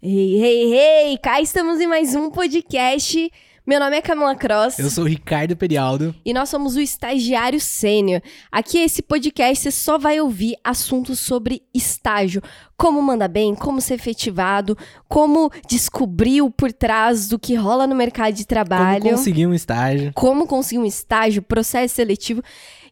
Hey, hey, hey! Cá estamos em mais um podcast. Meu nome é Camila Cross. Eu sou o Ricardo Perialdo. E nós somos o Estagiário Sênior. Aqui, esse podcast, você só vai ouvir assuntos sobre estágio. Como mandar bem, como ser efetivado, como descobrir o por trás do que rola no mercado de trabalho. Como conseguir um estágio. Como conseguir um estágio, processo seletivo.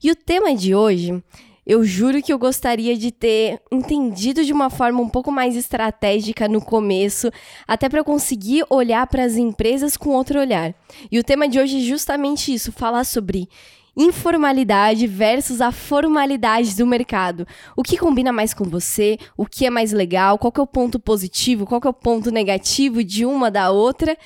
E o tema de hoje eu juro que eu gostaria de ter entendido de uma forma um pouco mais estratégica no começo, até para conseguir olhar para as empresas com outro olhar. E o tema de hoje é justamente isso, falar sobre informalidade versus a formalidade do mercado. O que combina mais com você? O que é mais legal? Qual é o ponto positivo? Qual é o ponto negativo de uma da outra?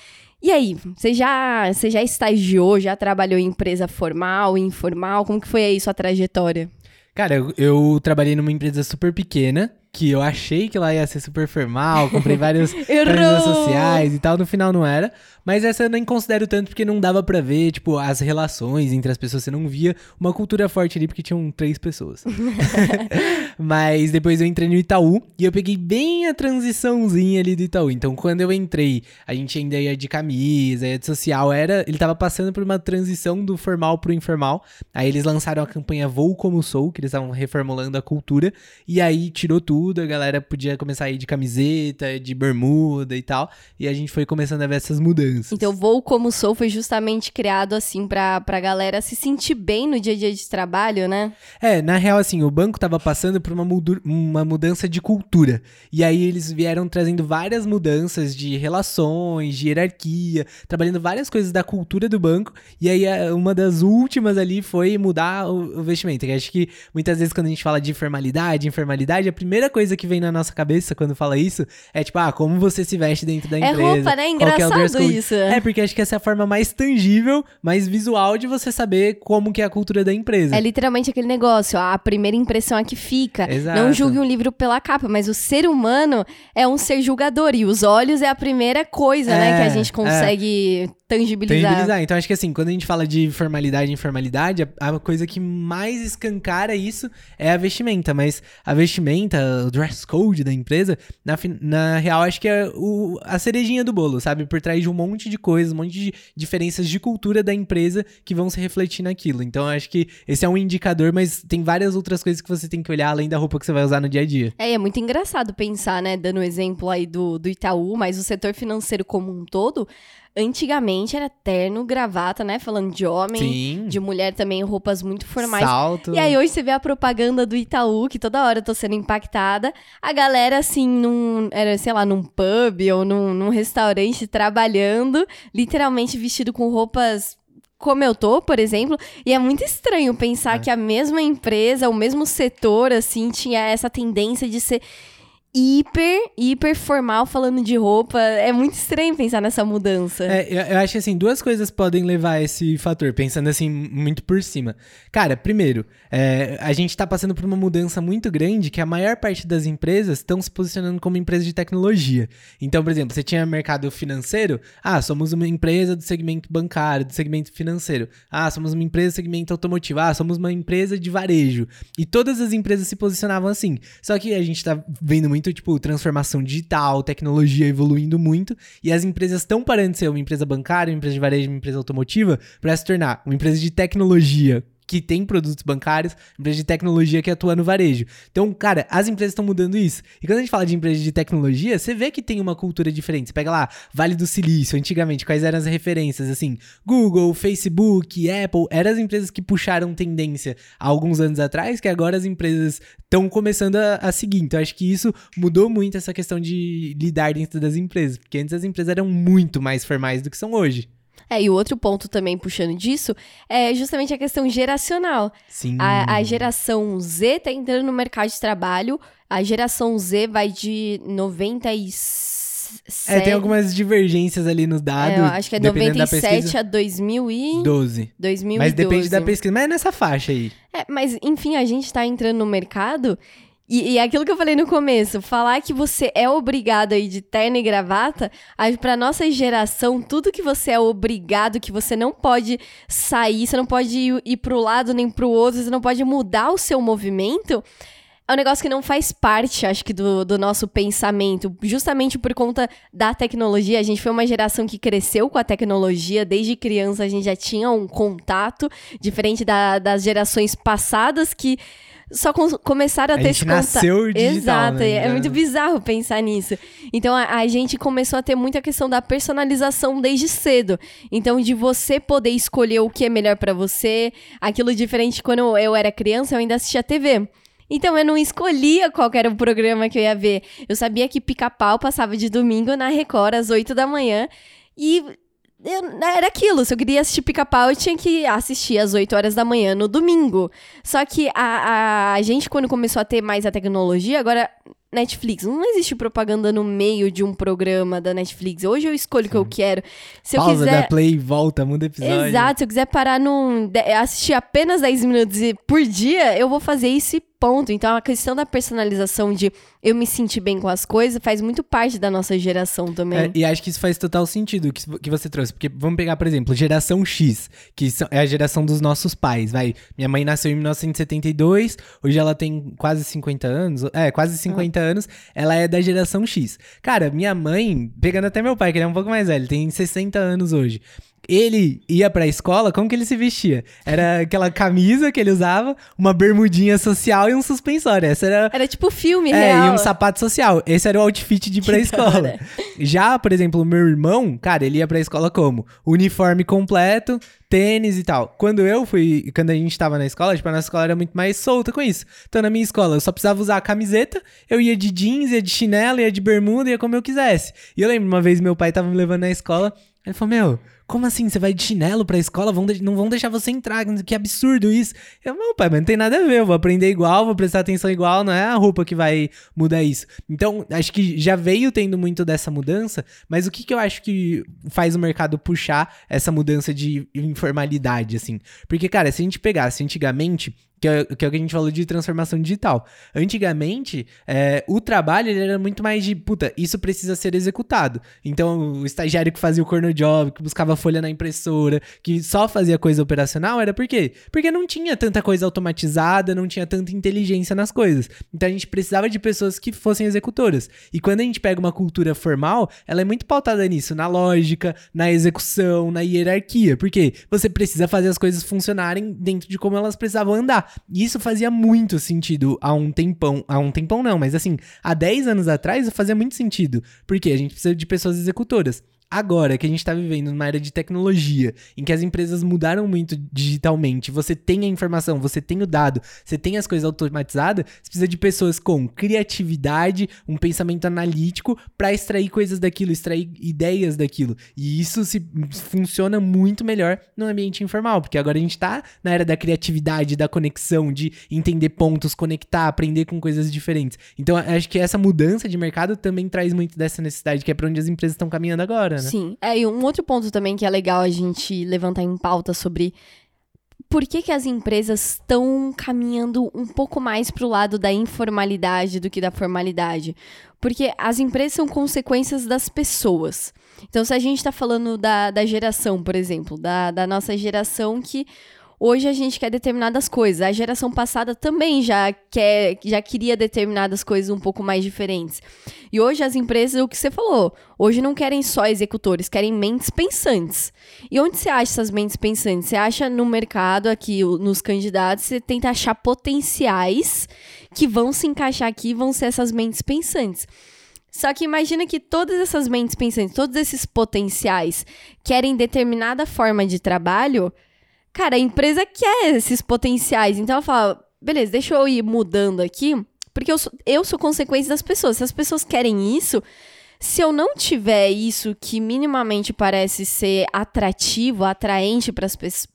E aí, você já, você já estagiou, já trabalhou em empresa formal, informal? Como que foi aí sua trajetória? Cara, eu, eu trabalhei numa empresa super pequena que eu achei que ela ia ser super formal, comprei várias redes sociais e tal, no final não era. Mas essa eu nem considero tanto porque não dava para ver, tipo, as relações entre as pessoas. Você não via uma cultura forte ali porque tinham três pessoas. mas depois eu entrei no Itaú e eu peguei bem a transiçãozinha ali do Itaú. Então quando eu entrei, a gente ainda ia de camisa, ia de social, era. Ele tava passando por uma transição do formal pro informal. Aí eles lançaram a campanha Vou Como Sou, que eles estavam reformulando a cultura. E aí tirou tudo tudo, a galera podia começar a ir de camiseta, de bermuda e tal. E a gente foi começando a ver essas mudanças. Então, Voo Como Sou foi justamente criado assim pra, pra galera se sentir bem no dia a dia de trabalho, né? É, na real, assim, o banco tava passando por uma, uma mudança de cultura. E aí eles vieram trazendo várias mudanças de relações, de hierarquia, trabalhando várias coisas da cultura do banco. E aí uma das últimas ali foi mudar o, o vestimento. Que acho que muitas vezes quando a gente fala de informalidade, informalidade, a primeira coisa que vem na nossa cabeça quando fala isso é tipo, ah, como você se veste dentro da é empresa. É roupa, né? Engraçado é isso. É, porque acho que essa é a forma mais tangível, mais visual de você saber como que é a cultura da empresa. É literalmente aquele negócio, a primeira impressão é que fica. Exato. Não julgue um livro pela capa, mas o ser humano é um ser julgador e os olhos é a primeira coisa, é, né, que a gente é. consegue é tangibilizar. Tangibilizar. Então acho que assim, quando a gente fala de formalidade e informalidade, a, a coisa que mais escancara isso é a vestimenta. Mas a vestimenta, o dress code da empresa, na, na real, acho que é o, a cerejinha do bolo, sabe? Por trás de um monte de coisas, um monte de diferenças de cultura da empresa que vão se refletir naquilo. Então acho que esse é um indicador, mas tem várias outras coisas que você tem que olhar além da roupa que você vai usar no dia a dia. É, é muito engraçado pensar, né? Dando o exemplo aí do, do Itaú, mas o setor financeiro como um todo Antigamente era terno, gravata, né? Falando de homem, Sim. de mulher também, roupas muito formais. Salto. E aí hoje você vê a propaganda do Itaú, que toda hora eu tô sendo impactada. A galera, assim, num, era, sei lá, num pub ou num, num restaurante trabalhando, literalmente vestido com roupas como eu tô, por exemplo, e é muito estranho pensar é. que a mesma empresa, o mesmo setor, assim, tinha essa tendência de ser hiper, hiper formal falando de roupa. É muito estranho pensar nessa mudança. É, eu, eu, acho assim, duas coisas podem levar a esse fator, pensando assim, muito por cima. Cara, primeiro, é, a gente tá passando por uma mudança muito grande que a maior parte das empresas estão se posicionando como empresas de tecnologia. Então, por exemplo, você tinha mercado financeiro, ah, somos uma empresa do segmento bancário, do segmento financeiro. Ah, somos uma empresa do segmento automotivo. Ah, somos uma empresa de varejo. E todas as empresas se posicionavam assim. Só que a gente tá vendo muito muito, tipo, transformação digital, tecnologia evoluindo muito, e as empresas estão parando de ser uma empresa bancária, uma empresa de varejo, uma empresa automotiva, para se tornar uma empresa de tecnologia que tem produtos bancários, empresa de tecnologia que atua no varejo. Então, cara, as empresas estão mudando isso. E quando a gente fala de empresa de tecnologia, você vê que tem uma cultura diferente. Você pega lá, Vale do Silício, antigamente, quais eram as referências? Assim, Google, Facebook, Apple, eram as empresas que puxaram tendência há alguns anos atrás, que agora as empresas estão começando a, a seguir. Então, acho que isso mudou muito essa questão de lidar dentro das empresas, porque antes as empresas eram muito mais formais do que são hoje. É, e o outro ponto também puxando disso é justamente a questão geracional. Sim. A, a geração Z tá entrando no mercado de trabalho. A geração Z vai de 96. É, tem algumas divergências ali nos dados. É, acho que é 97 a 2012. 2012. Mas depende da pesquisa. Mas é nessa faixa aí. É, mas enfim, a gente tá entrando no mercado e, e aquilo que eu falei no começo, falar que você é obrigado aí de terno e gravata, para nossa geração, tudo que você é obrigado, que você não pode sair, você não pode ir, ir pro lado nem pro outro, você não pode mudar o seu movimento, é um negócio que não faz parte, acho que, do, do nosso pensamento. Justamente por conta da tecnologia. A gente foi uma geração que cresceu com a tecnologia. Desde criança a gente já tinha um contato, diferente da, das gerações passadas que só com, começaram a, A ter gente contato. nasceu digital, Exato, né? é Já- muito bizarro pensar nisso. Então a, a gente começou a ter muita questão da personalização desde cedo. Então de você poder escolher o que é melhor pra você, aquilo diferente quando eu era criança, eu ainda assistia TV. Então eu não escolhia qual era o programa que eu ia ver. Eu sabia que Pica-Pau passava de domingo na Record às 8 da manhã e eu- era aquilo, se eu queria assistir pica-pau, eu tinha que assistir às 8 horas da manhã no domingo. Só que a, a gente, quando começou a ter mais a tecnologia, agora Netflix, não existe propaganda no meio de um programa da Netflix. Hoje eu escolho o que eu quero. Se eu Pausa, quiser. dá play, volta, muda episódio. Exato, se eu quiser parar num. assistir apenas 10 minutos por dia, eu vou fazer isso e ponto. Então a questão da personalização de eu me sentir bem com as coisas faz muito parte da nossa geração também. É, e acho que isso faz total sentido que, que você trouxe. Porque vamos pegar, por exemplo, geração X, que são- é a geração dos nossos pais. Vai, minha mãe nasceu em 1972, hoje ela tem quase 50 anos. É, quase 50 anos. Ela é da geração X. Cara, minha mãe, pegando até meu pai, que ele é um pouco mais velho, tem 60 anos hoje. Ele ia pra escola, como que ele se vestia? Era aquela camisa que ele usava, uma bermudinha social e um suspensório. Essa era Era tipo filme é, real. e um sapato social. Esse era o outfit de ir pra Que escola. Já, por exemplo, o meu irmão, cara, ele ia pra escola como? Uniforme completo, tênis e tal. Quando eu fui, quando a gente tava na escola, tipo, a nossa escola era muito mais solta com isso. Então, na minha escola, eu só precisava usar a camiseta, eu ia de jeans, ia de chinelo, ia de bermuda, ia como eu quisesse. E eu lembro, uma vez meu pai tava me levando na escola, ele falou, meu... Como assim? Você vai de chinelo pra escola? Vão de- Não vão deixar você entrar. Que absurdo isso. Eu, não, pai, mas não tem nada a ver. Eu vou aprender igual, vou prestar atenção igual. Não é a roupa que vai mudar isso. Então, acho que já veio tendo muito dessa mudança. Mas o que, que eu acho que faz o mercado puxar essa mudança de informalidade, assim? Porque, cara, se a gente pegasse antigamente. Que é, que é o que a gente falou de transformação digital. Antigamente, é, o trabalho ele era muito mais de, puta, isso precisa ser executado. Então, o estagiário que fazia o corner job, que buscava folha na impressora, que só fazia coisa operacional, era por quê? Porque não tinha tanta coisa automatizada, não tinha tanta inteligência nas coisas. Então, a gente precisava de pessoas que fossem executoras. E quando a gente pega uma cultura formal, ela é muito pautada nisso, na lógica, na execução, na hierarquia. Porque você precisa fazer as coisas funcionarem dentro de como elas precisavam andar. E isso fazia muito sentido há um tempão. Há um tempão não, mas assim, há 10 anos atrás fazia muito sentido. Porque a gente precisa de pessoas executoras. Agora que a gente tá vivendo numa era de tecnologia, em que as empresas mudaram muito digitalmente, você tem a informação, você tem o dado, você tem as coisas automatizadas, você precisa de pessoas com criatividade, um pensamento analítico pra extrair coisas daquilo, extrair ideias daquilo. E isso se funciona muito melhor no ambiente informal, porque agora a gente tá na era da criatividade, da conexão, de entender pontos, conectar, aprender com coisas diferentes. Então, acho que essa mudança de mercado também traz muito dessa necessidade, que é pra onde as empresas estão caminhando agora, né? Sim. É, e um outro ponto também que é legal a gente levantar em pauta sobre por que, que as empresas estão caminhando um pouco mais pro lado da informalidade do que da formalidade. Porque as empresas são consequências das pessoas. Então, se a gente está falando da, da geração, por exemplo, da, da nossa geração que hoje a gente quer determinadas coisas. A geração passada também já quer, já queria determinadas coisas um pouco mais diferentes. E hoje as empresas, o que você falou, hoje não querem só executores, querem mentes pensantes. E onde você acha essas mentes pensantes? Você acha no mercado aqui, nos candidatos, você tenta achar potenciais que vão se encaixar aqui, vão ser essas mentes pensantes. Só que imagina que todas essas mentes pensantes, todos esses potenciais querem determinada forma de trabalho, cara, a empresa quer esses potenciais. Então ela fala, beleza, deixa eu ir mudando aqui, porque eu sou, eu sou consequência das pessoas. Se as pessoas querem isso, se eu não tiver isso que minimamente parece ser atrativo, atraente para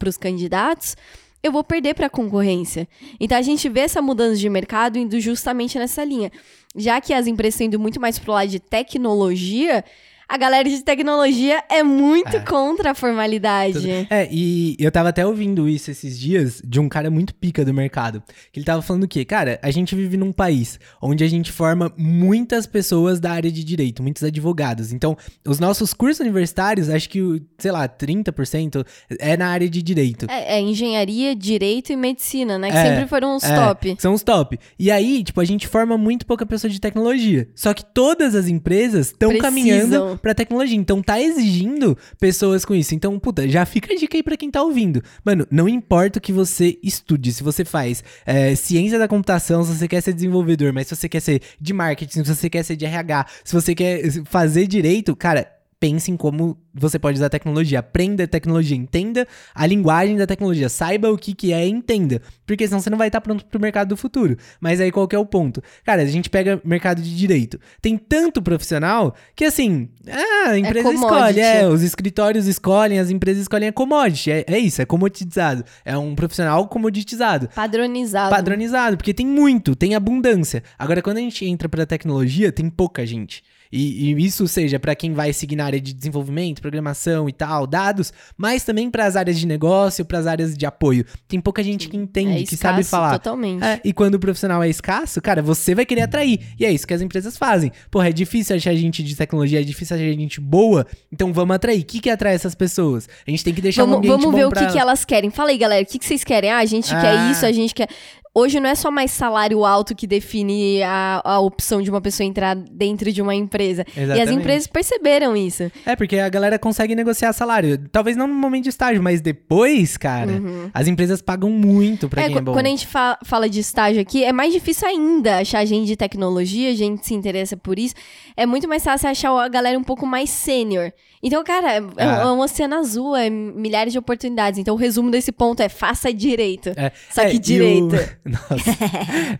os candidatos, eu vou perder para a concorrência. Então a gente vê essa mudança de mercado indo justamente nessa linha. Já que as empresas estão indo muito mais pro lado de tecnologia, A galera de tecnologia é muito É. contra a formalidade. É, e eu tava até ouvindo isso esses dias de um cara muito pica do mercado. Que ele tava falando o quê? Cara, a gente vive num país onde a gente forma muitas pessoas da área de direito, muitos advogados. Então, os nossos cursos universitários, acho que, o, sei lá, 30% é na área de direito. É, é engenharia, direito e medicina, né? Que É, sempre foram os É, top. São os top. E aí, tipo, a gente forma muito pouca pessoa de tecnologia. Só que todas as empresas estão caminhando pra tecnologia. Então tá exigindo pessoas com isso. Então, puta, já fica a dica aí pra quem tá ouvindo. Mano, não importa o que você estude. Se você faz é, ciência da computação, se você quer ser desenvolvedor, mas se você quer ser de marketing, se você quer ser de RH, se você quer fazer direito, cara. Pense em como você pode usar a tecnologia. Aprenda a tecnologia, entenda a linguagem da tecnologia, saiba o que, que é e entenda. Porque senão você não vai estar pronto pro mercado do futuro. Mas aí qual que é o ponto? Cara, a gente pega mercado de direito. Tem tanto profissional que assim, ah, a empresa commodity. escolhe, é, os escritórios escolhem, as empresas escolhem, é commodity. É, é isso, é comoditizado. É um profissional comoditizado Padronizado. padronizado, porque tem muito, tem abundância. Agora, quando a gente entra pra tecnologia, tem pouca gente. E, e isso seja pra quem vai seguir na área de desenvolvimento, programação e tal, dados, mas também pras áreas de negócio, pras áreas de apoio. Tem pouca gente que entende, é que sabe falar. Totalmente. É, e quando o profissional é escasso, cara, você vai querer atrair. E é isso que as empresas fazem. Porra, é difícil achar gente de tecnologia, é difícil achar gente boa, então vamos atrair. O que, que atrai essas pessoas? A gente tem que deixar um Vamos, ambiente vamos ver o pra... que, que elas querem. Fala aí, galera, o que, que vocês querem? Ah, a gente Ah. quer isso, a gente quer. Hoje não é só mais salário alto que define a, a opção de uma pessoa entrar dentro de uma empresa. E as Exatamente. empresas perceberam isso. É, porque a galera consegue negociar salário. Talvez não no momento de estágio, mas depois, cara, as empresas pagam muito pra É, quem é bom. quando a gente fa- fala de estágio aqui, é mais difícil ainda achar gente de tecnologia, gente se interessa por isso. É muito mais fácil achar a galera um pouco mais sênior. Então, cara, é, é Ah. um oceano azul, é milhares de oportunidades. Então, o resumo desse ponto é faça direito. É, Só é, que direito. o- Nossa.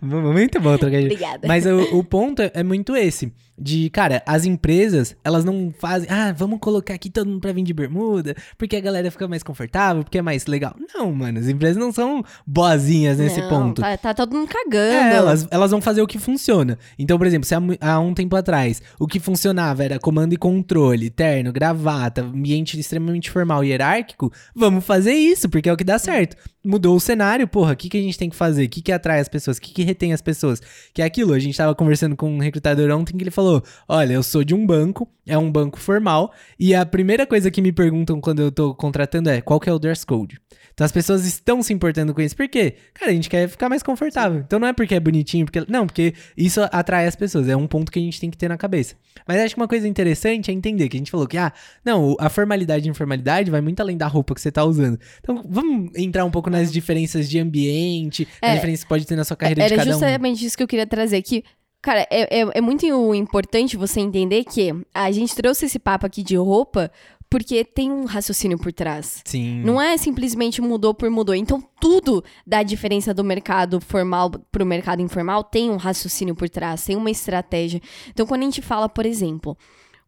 muito bom trocar de- Obrigada. Mas o, o ponto é, é muito esse. De, cara, as empresas, elas não fazem. Ah, vamos colocar aqui todo mundo pra vir de bermuda, porque a galera fica mais confortável, porque é mais legal. Não, mano, as empresas não são boazinhas nesse Não, ponto. Tá, tá todo mundo cagando. É, elas, elas vão fazer o que funciona. Então, por exemplo, se há, há um tempo atrás o que funcionava era comando e controle, terno, gravata, ambiente extremamente formal e hierárquico, vamos fazer isso, porque é o que dá certo. Mudou o cenário, porra, o que, que a gente tem que fazer? O que, que atrai as pessoas? O que, que retém as pessoas? Que é aquilo, a gente tava conversando com um recrutador ontem que ele falou: olha, eu sou de um banco, é um banco formal, e a primeira coisa que me perguntam quando eu tô contratando é qual que é o dress code. Então as pessoas estão se importando com isso. Por quê? Cara, a gente quer ficar mais confortável. Então não é porque é bonitinho, porque. Não, porque isso atrai as pessoas. É um ponto que a gente tem que ter na cabeça. Mas acho que uma coisa interessante é entender que a gente falou que, ah, não, a formalidade e informalidade vai muito além da roupa que você tá usando. Então vamos entrar um pouco nas diferenças de ambiente, É, nas diferenças que pode ter na sua carreira de Era cada um. justamente isso que eu queria trazer aqui. Cara, é, é, é muito importante você entender que a gente trouxe esse papo aqui de roupa porque tem um raciocínio por trás. Sim. Não é simplesmente mudou por mudou. Então, tudo da diferença do mercado formal pro mercado informal tem um raciocínio por trás, tem uma estratégia. Então, quando a gente fala, por exemplo,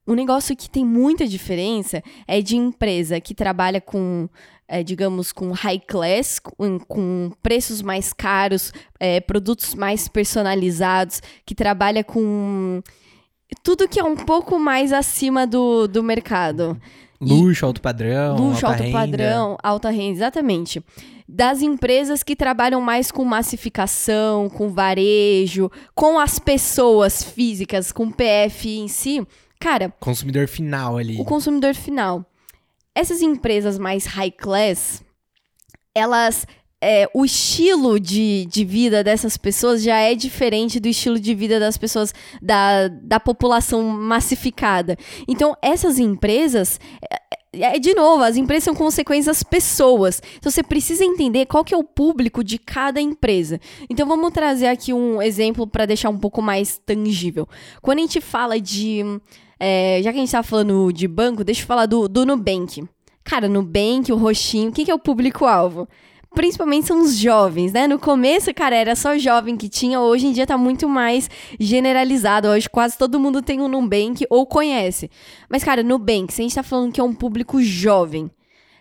um negócio que tem muita diferença é de empresa que trabalha com, é, digamos, com high class, com, com preços mais caros, é, produtos mais personalizados, que trabalha com tudo que é um pouco mais acima do, do mercado. Luxo, alto padrão. Luxo, alto renda. padrão, alta renda, exatamente. Das empresas que trabalham mais com massificação, com varejo, com as pessoas físicas, com PF em si. Cara, Consumidor final ali. o consumidor final. Essas empresas mais high class, elas. é, o estilo de, de vida dessas pessoas já é diferente do estilo de vida das pessoas da, da população massificada. Então, essas empresas. É, é, de novo, as empresas são consequências pessoas. Então você precisa entender qual que é o público de cada empresa. Então vamos trazer aqui um exemplo para deixar um pouco mais tangível. Quando a gente fala de é, já que a gente tá falando de banco, deixa eu falar do, do Nubank. Cara, Nubank, o roxinho, quem que é o público-alvo? Principalmente são os jovens, né? No começo, cara, era só jovem que tinha, hoje em dia tá muito mais generalizado. Hoje quase todo mundo tem um Nubank ou conhece. Mas, cara, Nubank, se a gente tá falando que é um público jovem,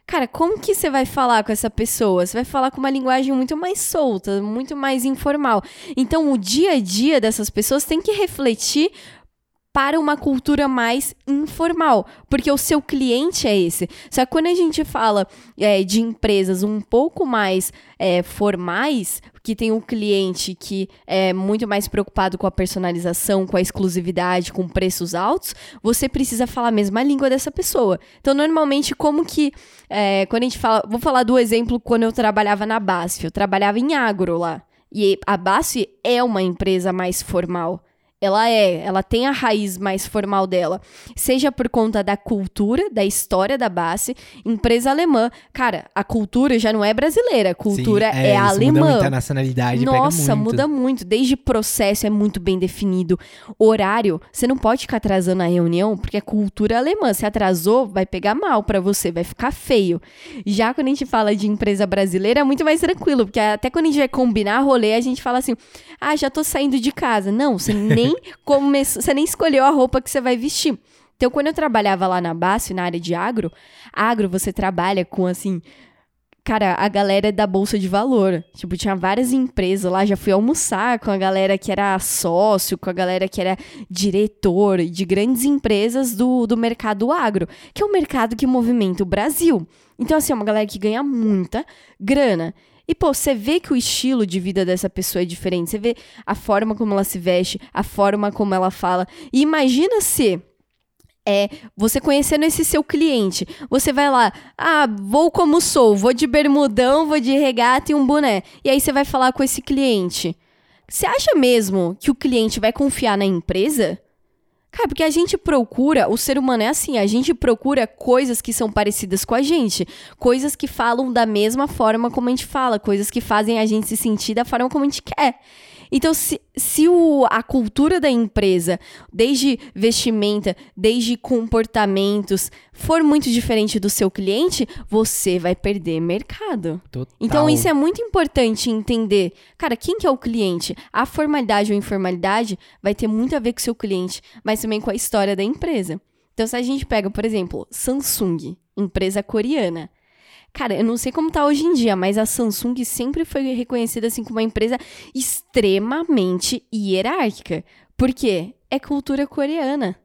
Cara, como que você vai falar com essa pessoa? Você vai falar com uma linguagem muito mais solta, muito mais informal. Então, o dia a dia dessas pessoas tem que refletir para uma cultura mais informal, porque o seu cliente é esse. Só que quando a gente fala é, de empresas um pouco mais é, formais, que tem um cliente que é muito mais preocupado com a personalização, com a exclusividade, com preços altos, você precisa falar a mesma língua dessa pessoa. Então, normalmente, como que. É, quando a gente fala. Vou falar do exemplo quando eu trabalhava na BASF. Eu trabalhava em agro lá. E a BASF é uma empresa mais formal. Ela é, ela tem a raiz mais formal dela, seja por conta da cultura, da história da base, empresa alemã. Cara, a cultura já não é brasileira, a cultura Sim, é, é alemã. Muda muita nacionalidade, Nossa, muito. muda muito. Desde processo é muito bem definido. Horário, você não pode ficar atrasando a reunião, porque é cultura alemã. Se atrasou, vai pegar mal para você, vai ficar feio. Já quando a gente fala de empresa brasileira, é muito mais tranquilo, porque até quando a gente vai combinar rolê, a gente fala assim: "Ah, já tô saindo de casa". Não, você nem nem você nem escolheu a roupa que você vai vestir. Então, quando eu trabalhava lá na BASF, na área de agro, agro você trabalha com assim, cara, a galera da bolsa de valor. Tipo, tinha várias empresas lá, já fui almoçar com a galera que era sócio, com a galera que era diretor de grandes empresas do, do mercado agro, que é o mercado que movimenta o Brasil. Então, assim, é uma galera que ganha muita grana. E, pô, você vê que o estilo de vida dessa pessoa é diferente. Você vê a forma como ela se veste, a forma como ela fala. E imagina se é você conhecendo esse seu cliente. Você vai lá, ah, vou como sou, vou de bermudão, vou de regata e um boné. E aí você vai falar com esse cliente. Você acha mesmo que o cliente vai confiar na empresa? Cara, porque a gente procura, o ser humano é assim, a gente procura coisas que são parecidas com a gente, coisas que falam da mesma forma como a gente fala, coisas que fazem a gente se sentir da forma como a gente quer. Então, se, se o, a cultura da empresa, desde vestimenta, desde comportamentos, for muito diferente do seu cliente, você vai perder mercado. Total. Então, isso é muito importante entender. Cara, quem que é o cliente? A formalidade ou informalidade vai ter muito a ver com o seu cliente, mas também com a história da empresa. Então, se a gente pega, por exemplo, Samsung, empresa coreana. Cara, eu não sei como tá hoje em dia, mas a Samsung sempre foi reconhecida assim como uma empresa extremamente hierárquica. Por quê? É cultura coreana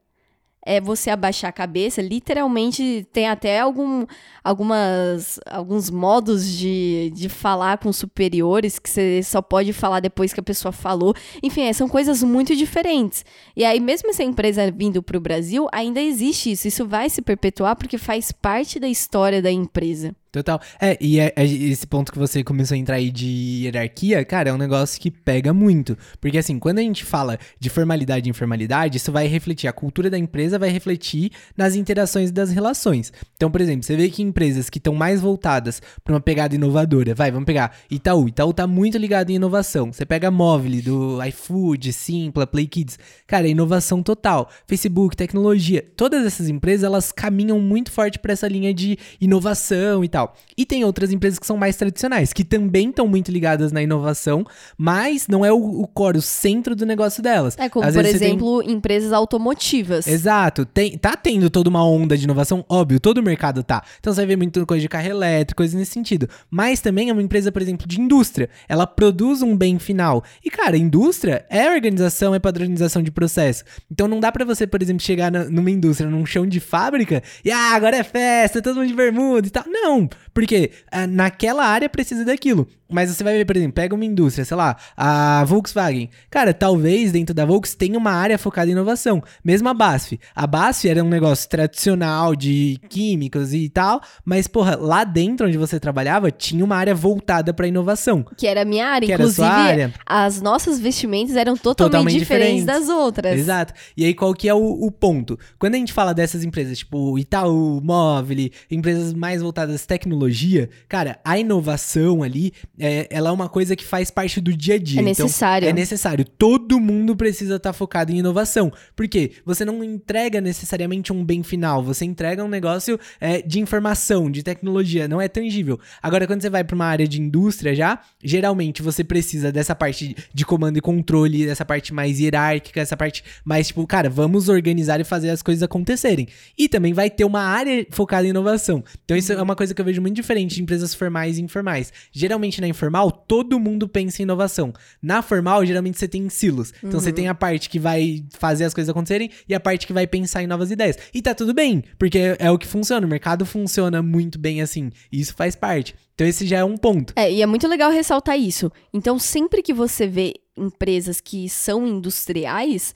é você abaixar a cabeça, literalmente tem até algum, algumas, alguns modos de, de falar com superiores que você só pode falar depois que a pessoa falou. Enfim, é, são coisas muito diferentes. E aí, mesmo essa empresa vindo para o Brasil, ainda existe isso. Isso vai se perpetuar porque faz parte da história da empresa. Total. É, e é, é, esse ponto que você começou a entrar aí de hierarquia, cara, é um negócio que pega muito. Porque, assim, quando a gente fala de formalidade e informalidade, isso vai refletir, a cultura da empresa vai refletir nas interações das relações. Então, por exemplo, você vê que empresas que estão mais voltadas para uma pegada inovadora, vai, vamos pegar Itaú. Itaú tá muito ligado em inovação. Você pega Móvel, do iFood, Simpla, Play Kids. Cara, é inovação total. Facebook, tecnologia. Todas essas empresas, elas caminham muito forte para essa linha de inovação e tal tal. E tem outras empresas que são mais tradicionais, que também estão muito ligadas na inovação, mas não é o, o core, o centro do negócio delas. É como, Às por exemplo, tem... empresas automotivas. Exato. Tem, tá tendo toda uma onda de inovação, óbvio, todo o mercado tá. Então você vai ver muita coisa de carro elétrico, coisas nesse sentido. Mas também é uma empresa, por exemplo, de indústria. Ela produz um bem final. E, cara, indústria é organização, é padronização de processo. Então não dá para você, por exemplo, chegar na, numa indústria, num chão de fábrica, e ah, agora é festa, todo mundo de bermuda e tal. Não, porque ah, naquela área precisa daquilo. Mas você vai ver, por exemplo, pega uma indústria, sei lá, a Volkswagen. Cara, talvez dentro da Volkswagen tenha uma área focada em inovação. Mesmo a BASF. A BASF era um negócio tradicional de químicos e tal, mas, porra, lá dentro onde você trabalhava, tinha uma área voltada para inovação. Que era a minha área. Que Inclusive, área. as nossas vestimentas eram totalmente, totalmente diferentes, diferentes, das outras. Exato. E aí, qual que é o, o, ponto? Quando a gente fala dessas empresas, tipo Itaú, Móvel, empresas mais voltadas à tecnologia, cara, a inovação ali é, ela é uma coisa que faz parte do dia a dia. É então, necessário. Então, é necessário. Todo mundo precisa estar tá focado em inovação. Porque você não entrega necessariamente um bem final, você entrega um negócio é, de informação, de tecnologia, não é tangível. Agora, quando você vai para uma área de indústria já, geralmente você precisa dessa parte de comando e controle, dessa parte mais hierárquica, essa parte mais tipo, cara, vamos organizar e fazer as coisas acontecerem. E também vai ter uma área focada em inovação. Então, isso é uma coisa que eu vejo vejo muito diferente de empresas formais e informais. Geralmente na informal, todo mundo pensa em inovação. Na formal, geralmente você tem silos. Então você tem a parte que vai fazer as coisas acontecerem e a parte que vai pensar em novas ideias. E tá tudo bem, porque é, é o que funciona. O mercado funciona muito bem assim. E isso faz parte. Então esse já é um ponto. É, e é muito legal ressaltar isso. Então, sempre que você vê empresas que são industriais,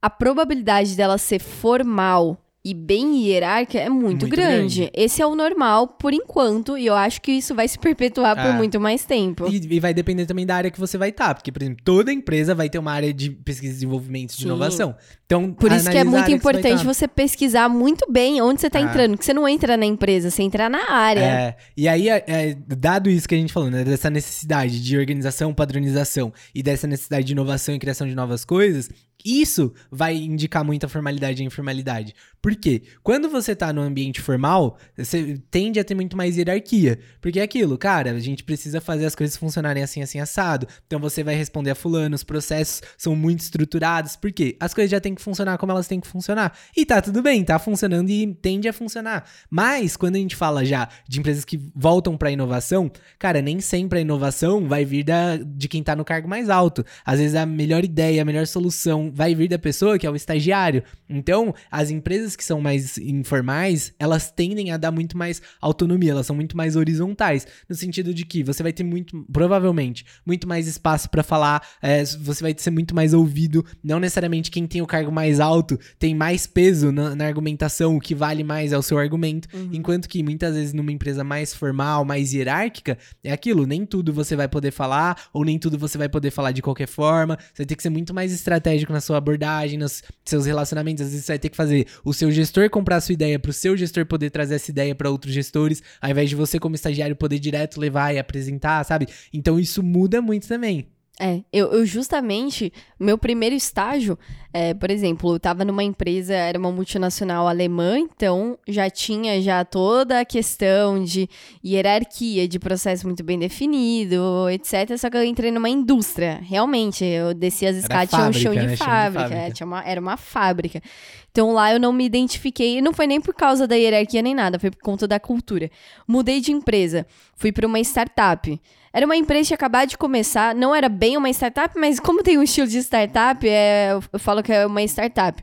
a probabilidade dela ser formal e bem hierárquica é muito, Muito grande. grande. Esse é o normal por enquanto, e eu acho que isso vai se perpetuar por É. muito mais tempo. E, e vai depender também da área que você vai estar. Porque, por exemplo, toda empresa vai ter uma área de pesquisa e desenvolvimento de Sim. inovação. Então, Por isso que é muito que você importante tá. você pesquisar muito bem onde você está Ah. entrando, que você não entra na empresa, você entra na área. É, e aí, é, é, dado isso que a gente falou, né, dessa necessidade de organização, padronização e dessa necessidade de inovação e criação de novas coisas, isso vai indicar muita formalidade e informalidade. Por quê? Quando você tá no ambiente formal, você tende a ter muito mais hierarquia. Porque é aquilo, cara, a gente precisa fazer as coisas funcionarem assim, assim, assado. Então você vai responder a fulano, os processos são muito estruturados. Por quê? As coisas já têm que funcionar como elas têm que funcionar. E tá tudo bem, tá funcionando e tende a funcionar. Mas quando a gente fala já de empresas que voltam pra inovação, cara, nem sempre a inovação vai vir da, de quem tá no cargo mais alto. Às vezes a melhor ideia, a melhor solução vai vir da pessoa que é o estagiário. Então, as empresas que são mais informais, elas tendem a dar muito mais autonomia, elas são muito mais horizontais, no sentido de que você vai ter muito, provavelmente, muito mais espaço pra falar, é, você vai ser muito mais ouvido, não necessariamente quem tem o cargo mais alto tem mais peso na, na argumentação, o que vale mais é o seu argumento, enquanto que muitas vezes numa empresa mais formal, mais hierárquica, é aquilo, nem tudo você vai poder falar, ou nem tudo você vai poder falar de qualquer forma, você vai ter que ser muito mais estratégico na sua abordagem, nos seus relacionamentos, às vezes você vai ter que fazer o seu gestor comprar a sua ideia para o seu gestor poder trazer essa ideia para outros gestores, ao invés de você como estagiário poder direto levar e apresentar, sabe? Então isso muda muito também. É, eu, eu justamente, meu primeiro estágio, é, por exemplo, eu tava numa empresa, era uma multinacional alemã, então já tinha já toda a questão de hierarquia, de processo muito bem definido, etc. Só que eu entrei numa indústria, realmente, eu desci as escadas, tinha um chão fábrica, de né? Chão de fábrica, fábrica. é, uma- era uma fábrica. Então lá eu não me identifiquei, não foi nem por causa da hierarquia nem nada, foi por conta da cultura. Mudei de empresa, fui para uma startup. Era uma empresa que acabado de começar, não era bem uma startup, mas como tem um estilo de startup, é, eu falo que é uma startup.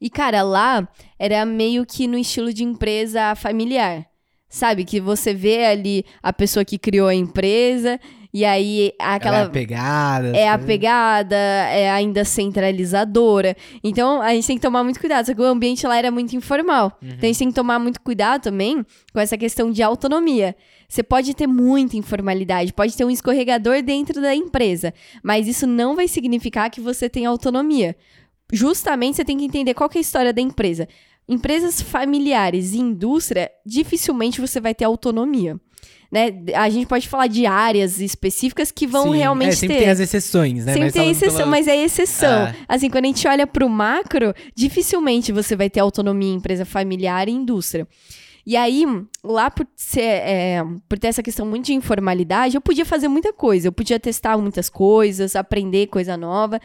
E, cara, lá era meio que no estilo de empresa familiar. Sabe? Que você vê ali a pessoa que criou a empresa, e aí aquela. Ela é pegada. É a pegada, é ainda centralizadora. Então, a gente tem que tomar muito cuidado. Só que o ambiente lá era muito informal. Então, a gente tem que tomar muito cuidado também com essa questão de autonomia. Você pode ter muita informalidade, pode ter um escorregador dentro da empresa, mas isso não vai significar que você tem autonomia. Justamente, você tem que entender qual que é a história da empresa. Empresas familiares e indústria, dificilmente você vai ter autonomia. Né? A gente pode falar de áreas específicas que vão Sim, realmente é, sempre ter. tem as exceções, né? Sempre Mas tem exceção, pela- mas é exceção. É. Assim, quando a gente olha pro macro, dificilmente você vai ter autonomia em empresa familiar e indústria. E aí, lá por, ser, é, por ter essa questão muito de informalidade, eu podia fazer muita coisa. Eu podia testar muitas coisas, aprender coisa nova.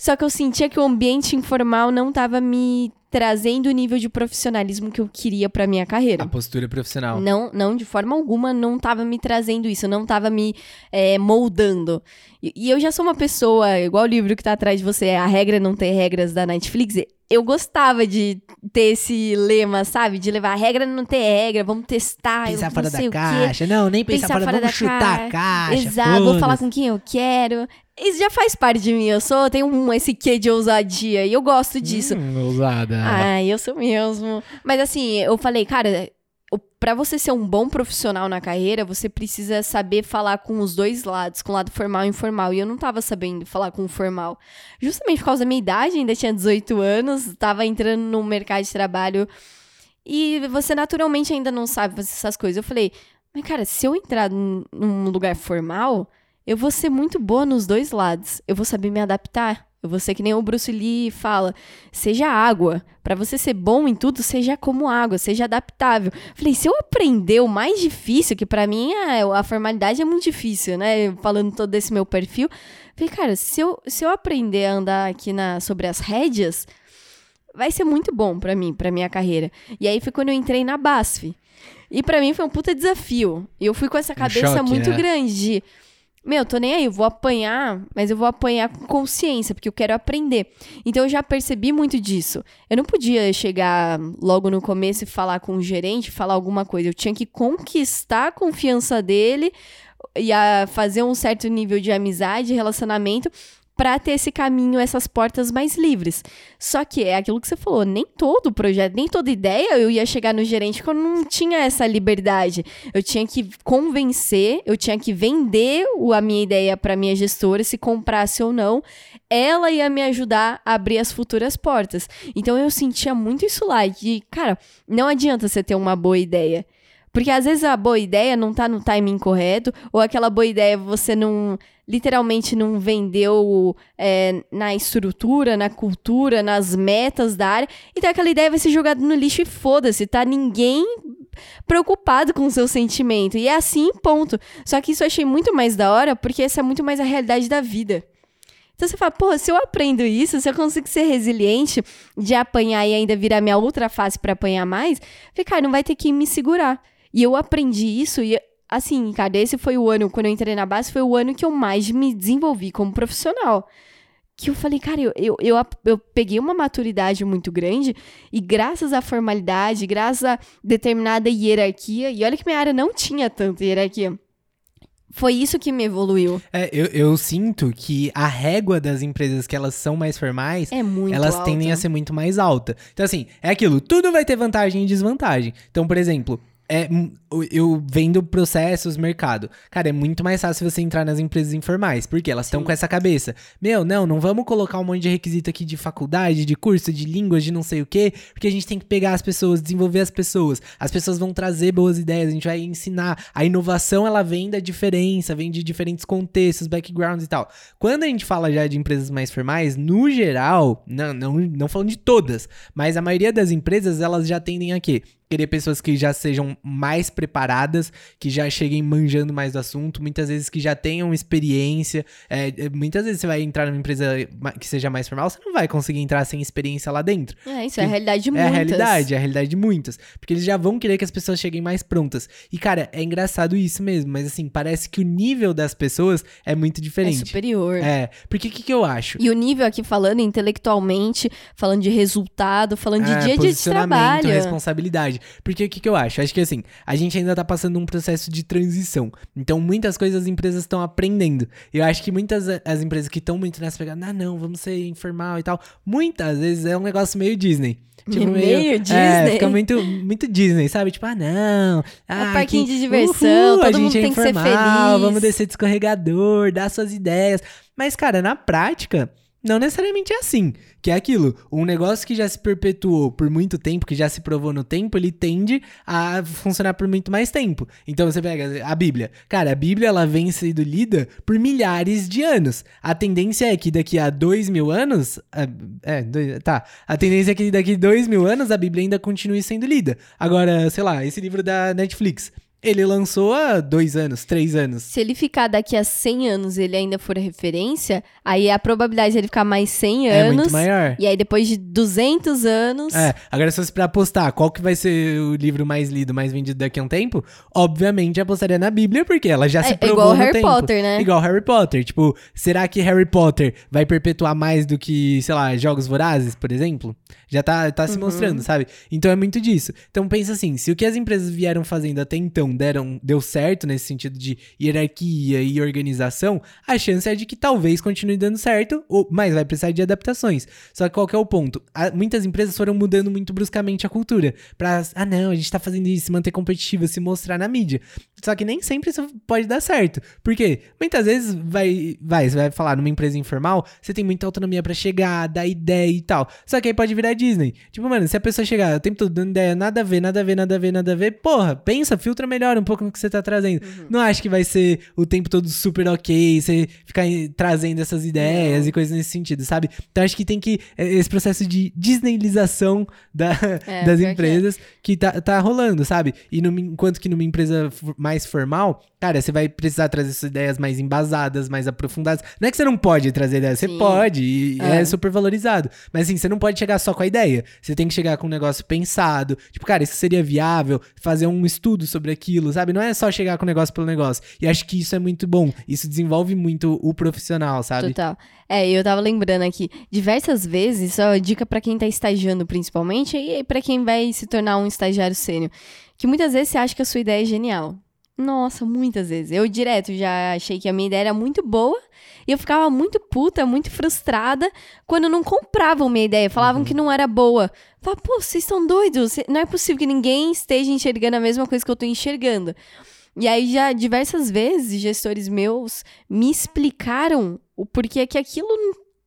Só que eu sentia que o ambiente informal não estava me trazendo o nível de profissionalismo que eu queria para minha carreira. A postura profissional. Não, não, de forma alguma, não tava me trazendo isso, não tava me é, moldando. E, e eu já sou uma pessoa, igual o livro que tá atrás de você, A Regra Não Ter Regras, da Netflix. Eu gostava de ter esse lema, sabe? De levar a regra não ter regra, vamos testar. Pensar fora da caixa. Não, nem pensar, Pensar fora, fora vamos da chutar a caixa. Exato, vou falar com quem eu quero. Isso já faz parte de mim. Eu sou, eu tenho um, esse quê de ousadia e eu gosto disso. Hum, ousada. Ai, eu sou mesmo. Mas assim, eu falei, cara, pra você ser um bom profissional na carreira, você precisa saber falar com os dois lados, com o lado formal e informal. E eu não tava sabendo falar com o formal. Justamente por causa da minha idade, ainda tinha 18 anos, tava entrando no mercado de trabalho. E você naturalmente ainda não sabe fazer essas coisas. Eu falei, mas cara, se eu entrar num lugar formal, eu vou ser muito boa nos dois lados. Eu vou saber me adaptar. Eu vou ser que nem o Bruce Lee fala, seja água. Pra você ser bom em tudo, seja como água, seja adaptável. Falei, se eu aprender o mais difícil, que pra mim é, a formalidade é muito difícil, né? Falando todo esse meu perfil. Falei, cara, se eu, se eu aprender a andar aqui na, sobre as rédeas, vai ser muito bom pra mim, pra minha carreira. E aí foi quando eu entrei na BASF. E pra mim foi um puta desafio. Eu fui com essa cabeça choque, muito né? grande de, meu, tô nem aí, eu vou apanhar, mas eu vou apanhar com consciência, porque eu quero aprender. Então eu já percebi muito disso. Eu não podia chegar logo no começo e falar com o gerente, falar alguma coisa. Eu tinha que conquistar a confiança dele e a fazer um certo nível de amizade, relacionamento, para ter esse caminho, essas portas mais livres. Só que é aquilo que você falou, nem todo projeto, nem toda ideia eu ia chegar no gerente quando não tinha essa liberdade. Eu tinha que convencer, eu tinha que vender a minha ideia para minha gestora, se comprasse ou não, ela ia me ajudar a abrir as futuras portas. Então eu sentia muito isso lá, de, cara, não adianta você ter uma boa ideia. Porque às vezes a boa ideia não tá no timing correto, ou aquela boa ideia você não, literalmente não vendeu é, na estrutura, na cultura, nas metas da área, então aquela ideia vai ser jogada no lixo e foda-se, tá ninguém preocupado com o seu sentimento. E é assim, ponto. Só que isso eu achei muito mais da hora, porque essa é muito mais a realidade da vida. Então você fala, pô, se eu aprendo isso, se eu consigo ser resiliente de apanhar e ainda virar minha outra face pra apanhar mais, cara, não vai ter que me segurar. E eu aprendi isso e, assim, cara, esse foi o ano, quando eu entrei na base, foi o ano que eu mais me desenvolvi como profissional. Que eu falei, cara, eu, eu, eu, eu peguei uma maturidade muito grande e graças à formalidade, graças a determinada hierarquia, e olha que minha área não tinha tanta hierarquia, foi isso que me evoluiu. É, eu, eu sinto que a régua das empresas que elas são mais formais, É elas alta. tendem a ser muito mais alta. Então, assim, é aquilo, tudo vai ter vantagem e desvantagem. Então, por exemplo, é, eu vendo processos, mercado. Cara, é muito mais fácil você entrar nas empresas informais, porque elas estão com essa cabeça. Meu, não, não vamos colocar um monte de requisito aqui de faculdade, de curso, de línguas, de não sei o quê, porque a gente tem que pegar as pessoas, desenvolver as pessoas. As pessoas vão trazer boas ideias, a gente vai ensinar. A inovação, ela vem da diferença, vem de diferentes contextos, backgrounds e tal. Quando a gente fala já de empresas mais formais, no geral, não, não, não falando de todas, mas a maioria das empresas, elas já tendem a quê? Querer pessoas que já sejam mais preparadas, que já cheguem manjando mais do assunto, muitas vezes que já tenham experiência. É, é, muitas vezes você vai entrar numa empresa que seja mais formal, você não vai conseguir entrar sem experiência lá dentro. É, isso é a realidade de É muitas. a realidade, é a realidade de muitas. Porque eles já vão querer que as pessoas cheguem mais prontas. E, cara, é engraçado isso mesmo, mas assim, parece que o nível das pessoas é muito É diferente. superior. É, porque o que, que eu acho? E o nível aqui falando intelectualmente, falando de resultado, falando de É, dia a dia de trabalho. responsabilidade. Porque o que, que eu acho? Acho que assim, a gente ainda tá passando um processo de transição. Então, muitas coisas as empresas estão aprendendo. Eu acho que muitas as empresas que estão muito nessa pegada, ah, não, vamos ser informal e tal. Muitas vezes é um negócio meio Disney. Meio É, Disney? fica muito, muito Disney, sabe? Tipo, ah, não. Ah, parquinho que- de diversão, uhul, a todo gente mundo é tem que ser informal, feliz. Vamos descer de escorregador, dar suas ideias. Mas, cara, na prática, não necessariamente é assim. Que é aquilo, um negócio que já se perpetuou por muito tempo, que já se provou no tempo, ele tende a funcionar por muito mais tempo. Então você pega a Bíblia. Cara, a Bíblia ela vem sendo lida por milhares de anos. A tendência é que daqui a dois mil anos. É, dois- tá. A tendência é que daqui a dois mil anos a Bíblia ainda continue sendo lida. Agora, sei lá, esse livro da Netflix. Ele lançou há dois anos, três anos. Se ele ficar daqui a 100 anos e ele ainda for referência, aí a probabilidade de ele ficar mais 100 É anos. muito maior. E aí depois de 200 anos. É, agora se fosse pra apostar qual que vai ser o livro mais lido, mais vendido daqui a um tempo, obviamente apostaria na Bíblia, porque ela já se É, provou igual no Harry tempo. Potter, né? Igual Harry Potter. Tipo, será que Harry Potter vai perpetuar mais do que, sei lá, Jogos Vorazes, por exemplo? Já tá, tá se Uhum. mostrando, sabe? Então é muito disso. Então pensa assim, se o que as empresas vieram fazendo até então deram, deu certo nesse sentido de hierarquia e organização, a chance é de que talvez continue dando certo, ou, mas vai precisar de adaptações. Só que qual que é o ponto? Muitas empresas foram mudando muito bruscamente a cultura. Pra, ah não, a gente tá fazendo isso, se manter competitivo, se mostrar na mídia. Só que nem sempre isso pode dar certo. Por quê? Muitas vezes vai, vai, você vai falar numa empresa informal, você tem muita autonomia pra chegar, dar ideia e tal. Só que aí pode virar Disney. Tipo, mano, se a pessoa chegar o tempo todo dando ideia, nada a ver, nada a ver, nada a ver, nada a ver, porra, pensa, filtra melhor melhora um pouco no que você tá trazendo. Não acho que vai ser o tempo todo super ok, você ficar trazendo essas ideias e coisas nesse sentido, sabe? Então acho que tem que. é, Esse processo de disneylização da, É, das que é. empresas que tá, tá rolando, sabe? E numa- enquanto que numa empresa mais formal, cara, você vai precisar trazer suas ideias mais embasadas, mais aprofundadas. Não é que você não pode trazer ideias, você Sim. pode, e é. É. super valorizado. Mas assim, você não pode chegar só com a ideia. Você tem que chegar com um negócio pensado. Tipo, cara, isso seria viável, fazer um estudo sobre aquilo, sabe? Não é só chegar com o negócio pelo negócio. E acho que isso é muito bom. Isso desenvolve muito o profissional, sabe? Total. É, eu tava lembrando aqui, diversas vezes, só dica pra quem tá estagiando principalmente, e pra quem vai se tornar um estagiário sênior, que muitas vezes você acha que a sua ideia é genial. Nossa, muitas vezes. Eu direto já achei que a minha ideia era muito boa e eu ficava muito puta, muito frustrada quando não compravam minha ideia, falavam que não era boa. Falava, pô, vocês estão doidos, não é possível que ninguém esteja enxergando a mesma coisa que eu tô enxergando. E aí já diversas vezes gestores meus me explicaram o porquê que aquilo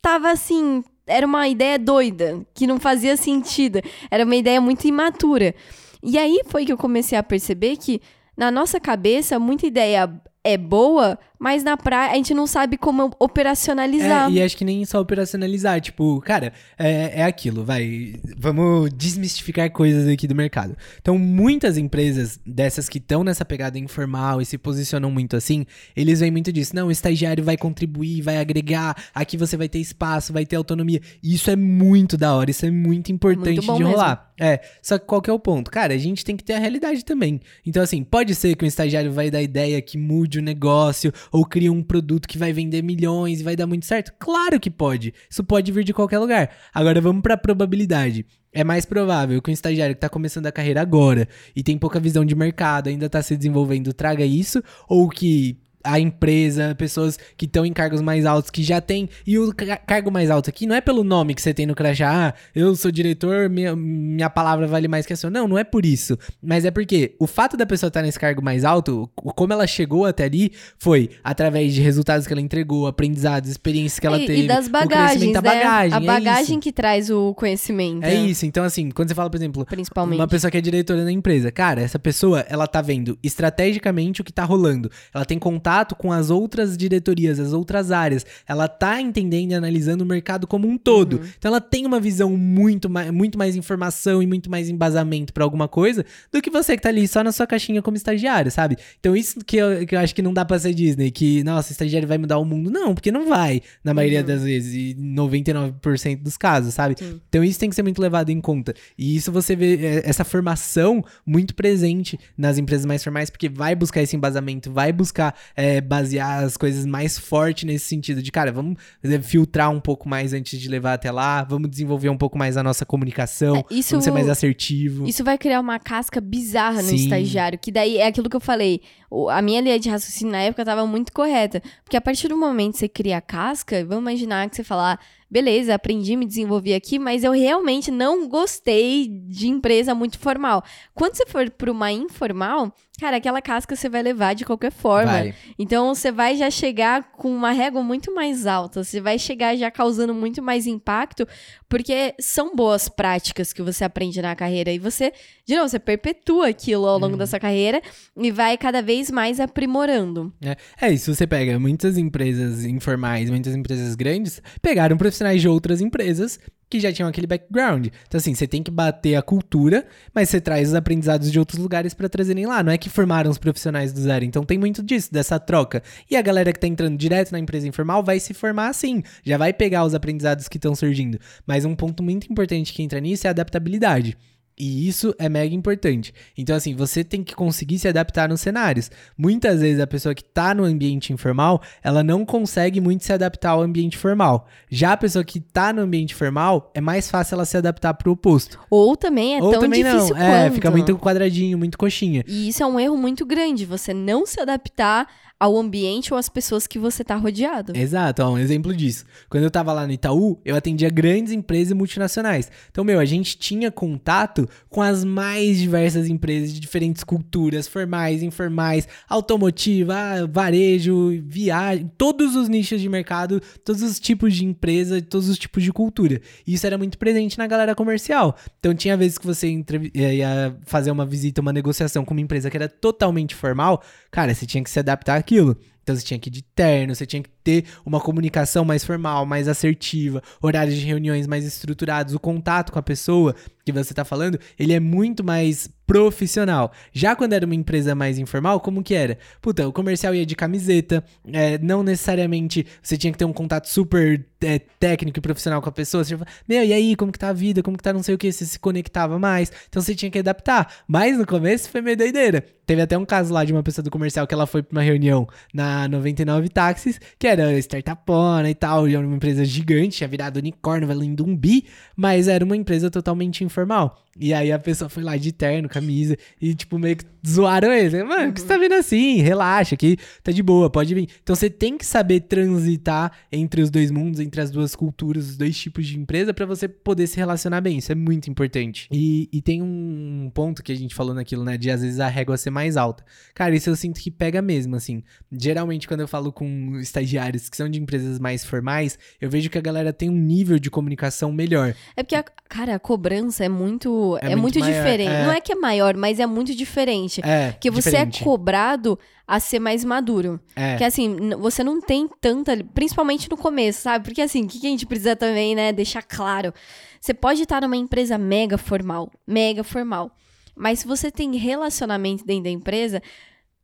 tava assim, era uma ideia doida, que não fazia sentido, era uma ideia muito imatura. E aí foi que eu comecei a perceber que na nossa cabeça muita ideia é boa, mas na praia a gente não sabe como operacionalizar. É, e acho que nem só operacionalizar, tipo, cara, é, é aquilo, vai. Vamos desmistificar coisas aqui do mercado. Então, muitas empresas dessas que estão nessa pegada informal e se posicionam muito assim, eles vêm muito disso. Não, o estagiário vai contribuir, vai agregar, aqui você vai ter espaço, vai ter autonomia. Isso é muito da hora, isso é muito importante Muito de mesmo. rolar. É, só que qual que é o ponto? Cara, a gente tem que ter a realidade também. Então, assim, pode ser que um estagiário vai dar ideia que mude o negócio ou cria um produto que vai vender milhões e vai dar muito certo? Claro que pode. Isso pode vir de qualquer lugar. Agora, vamos pra probabilidade. É mais provável que um estagiário que tá começando a carreira agora e tem pouca visão de mercado, ainda tá se desenvolvendo, traga isso, ou que a empresa, pessoas que estão em cargos mais altos, que já tem. E o ca- cargo mais alto aqui não é pelo nome que você tem no crachá, ah, eu sou diretor, minha, minha palavra vale mais que a sua. Não, não é por isso. Mas é porque o fato da pessoa estar nesse cargo mais alto, como ela chegou até ali, foi através de resultados que ela entregou, aprendizados, experiências que ela e, teve. e das bagagens, né? bagagem. a é bagagem isso. que traz o conhecimento. É isso. Então, assim, quando você fala, por exemplo, Principalmente. uma pessoa que é diretora da empresa. Cara, essa pessoa, ela tá vendo estrategicamente o que tá rolando. Ela tem contato com as outras diretorias, as outras áreas. Ela tá entendendo e analisando o mercado como um todo. Uhum. Então ela tem uma visão muito mais, muito mais informação e muito mais embasamento pra alguma coisa do que você que tá ali só na sua caixinha como estagiário, sabe? Então isso que eu, que eu acho que não dá pra ser Disney, que, nossa, estagiário vai mudar o mundo. Não, porque não vai, na maioria Uhum. das vezes, e 99% dos casos, sabe? Sim. Então isso tem que ser muito levado em conta. E isso você vê é, essa formação muito presente nas empresas mais formais, porque vai buscar esse embasamento, vai buscar é, basear as coisas mais forte nesse sentido de, cara, vamos é, filtrar um pouco mais antes de levar até lá, vamos desenvolver um pouco mais a nossa comunicação, É, isso- vamos ser mais assertivo. Isso vai criar uma casca bizarra no Sim. estagiário, que daí é aquilo que eu falei. A minha linha de raciocínio na época tava muito correta. Porque a partir do momento que você cria a casca, vamos imaginar que você falar, beleza, aprendi, me desenvolvi aqui, mas eu realmente não gostei de empresa muito formal. Quando você for para uma informal, cara, aquela casca você vai levar de qualquer forma. Vai. Então você vai já chegar com uma régua muito mais alta, você vai chegar já causando muito mais impacto, porque são boas práticas que você aprende na carreira e você, de novo, você perpetua aquilo ao longo da sua carreira e vai cada vez mais aprimorando. É, é isso, você pega muitas empresas informais, muitas empresas grandes, pegaram profissionais de outras empresas que já tinham aquele background. Então, assim, você tem que bater a cultura, mas você traz os aprendizados de outros lugares pra trazerem lá. Não é que formaram os profissionais do zero. Então, tem muito disso, dessa troca. E a galera que tá entrando direto na empresa informal vai se formar assim. Já vai pegar os aprendizados que estão surgindo. Mas um ponto muito importante que entra nisso é a adaptabilidade. E isso é mega importante. Então, assim, você tem que conseguir se adaptar nos cenários. Muitas vezes a pessoa que tá no ambiente informal, ela não consegue muito se adaptar ao ambiente formal. Já a pessoa que tá no ambiente formal, é mais fácil ela se adaptar pro oposto. Ou também é Ou tão também difícil não. É, quanto. fica muito quadradinho, muito coxinha. E isso é um erro muito grande, você não se adaptar ao ambiente ou às pessoas que você tá rodeado. Exato, ó, um exemplo disso. Quando eu tava lá no Itaú, eu atendia grandes empresas multinacionais. Então, meu, a gente tinha contato com as mais diversas empresas de diferentes culturas, formais, informais, automotiva, varejo, viagem, todos os nichos de mercado, todos os tipos de empresa, todos os tipos de cultura. E isso era muito presente na galera comercial. Então, tinha vezes que você eh, ia fazer uma visita, uma negociação com uma empresa que era totalmente formal, cara, você tinha que se adaptar àquilo. Então você tinha que ir de terno, você tinha que ter uma comunicação mais formal, mais assertiva, horários de reuniões mais estruturados, o contato com a pessoa que você está falando, ele é muito mais profissional. Já quando era uma empresa mais informal, como que era? Puta, o comercial ia de camiseta, é, não necessariamente você tinha que ter um contato super é, técnico e profissional com a pessoa. Você tinha, meu, e aí, como que tá a vida? Como que tá não sei o que? Você se conectava mais. Então você tinha que adaptar. Mas no começo foi meio doideira. Teve até um caso lá de uma pessoa do comercial que ela foi pra uma reunião na 99 Táxis, que era startupona e tal, e era uma empresa gigante, tinha virado unicórnio, valendo um bi, mas era uma empresa totalmente informal. E aí a pessoa foi lá de terno, camisa, e tipo, meio que zoaram ele. Mano, o que você tá vendo assim? Relaxa, aqui tá de boa, pode vir. Então você tem que saber transitar entre os dois mundos, entre as duas culturas, os dois tipos de empresa, para você poder se relacionar bem. Isso é muito importante. E, e tem um ponto que a gente falou naquilo, né? De às vezes a régua ser mais alta. Cara, isso eu sinto que pega mesmo, assim. Geralmente, quando eu falo com estagiários que são de empresas mais formais, eu vejo que a galera tem um nível de comunicação melhor. É porque, a, cara, a cobrança é muito é, é muito, muito diferente. É. Não é que é maior, mas é muito diferente. É, que você é diferente. é cobrado a ser mais maduro. É. Que assim, você não tem tanta. Principalmente no começo, sabe? Porque assim, o que a gente precisa também, né? Deixar claro. Você pode estar numa empresa mega formal. Mega formal. Mas se você tem relacionamento dentro da empresa,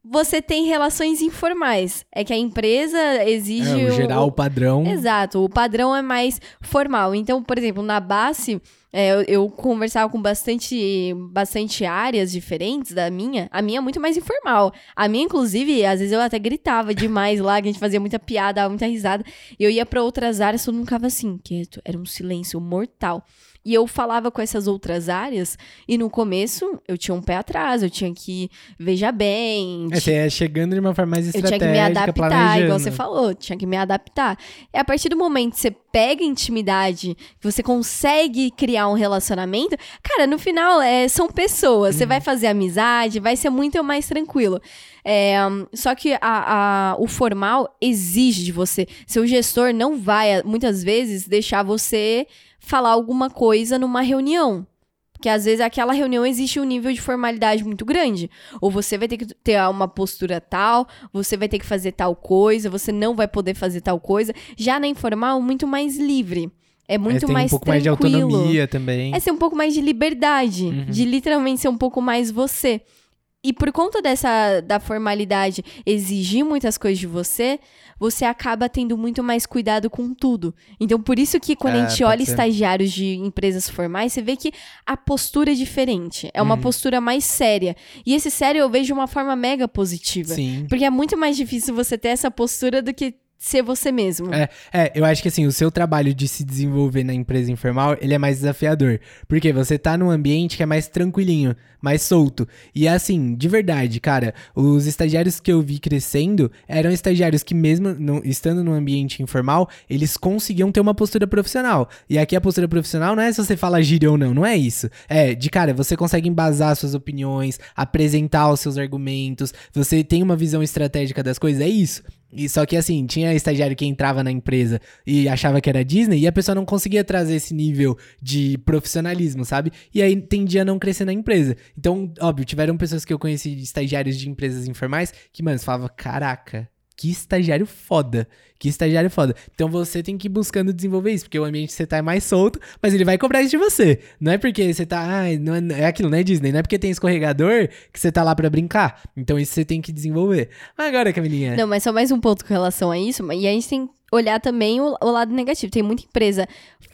você tem relações informais. É que a empresa exige. É, o geral, o padrão. Exato, o padrão é mais formal. Então, por exemplo, na base, é, eu, eu, conversava com bastante, bastante áreas diferentes da minha. A minha é muito mais informal. A minha, inclusive, às vezes eu até gritava demais lá, que a gente fazia muita piada, muita risada. E eu ia para outras áreas, todo mundo ficava assim, quieto. Era um silêncio mortal. E eu falava com essas outras áreas, e no começo eu tinha um pé atrás, eu tinha que veja bem. É, você ia chegando de uma forma mais estratégica, Eu tinha que me adaptar, igual você falou, tinha que me adaptar. É a partir do momento que você pega intimidade, que você consegue criar um relacionamento, cara, no final é, são pessoas. Uhum. Você vai fazer amizade, vai ser muito mais tranquilo. É, só que a, a, o formal exige de você. Seu gestor não vai, muitas vezes, deixar você falar alguma coisa numa reunião. Porque às vezes aquela reunião existe um nível de formalidade muito grande. Ou você vai ter que ter uma postura tal, você vai ter que fazer tal coisa, você não vai poder fazer tal coisa. Já na informal, muito mais livre. É muito é, tem mais um pouco tranquilo. mais de autonomia também. É ser um pouco mais de liberdade, uhum. de literalmente ser um pouco mais você. E por conta dessa da formalidade exigir muitas coisas de você, você acaba tendo muito mais cuidado com tudo. Então, por isso que quando é, a gente olha ser. estagiários de empresas formais, você vê que a postura é diferente. É uma uhum. postura mais séria. E esse sério eu vejo de uma forma mega positiva. Sim. Porque é muito mais difícil você ter essa postura do que ser você mesmo. É, é, eu acho que assim, o seu trabalho de se desenvolver na empresa informal, ele é mais desafiador. Porque você tá num ambiente que é mais tranquilinho, mais solto. E assim, de verdade, cara, os estagiários que eu vi crescendo eram estagiários que mesmo no, estando num ambiente informal, eles conseguiam ter uma postura profissional. E aqui a postura profissional não é se você fala gíria ou não, não é isso. É, de cara, você consegue embasar suas opiniões, apresentar os seus argumentos, você tem uma visão estratégica das coisas, é isso. E só que assim, tinha estagiário que entrava na empresa e achava que era Disney e a pessoa não conseguia trazer esse nível de profissionalismo, sabe? E aí tendia a não crescer na empresa. Então, óbvio, tiveram pessoas que eu conheci, estagiários de empresas informais, que, mano, falavam, caraca, que estagiário foda. Que estagiário foda. Então você tem que ir buscando desenvolver isso, porque o ambiente você tá é mais solto, mas ele vai cobrar isso de você. Não é porque você tá. Ah, não é, é aquilo, né, Disney? Não é porque tem escorregador que você tá lá para brincar. Então isso você tem que desenvolver. Agora, Camilinha. Não, mas só mais um ponto com relação a isso. E a gente tem que olhar também o, o lado negativo. Tem muita empresa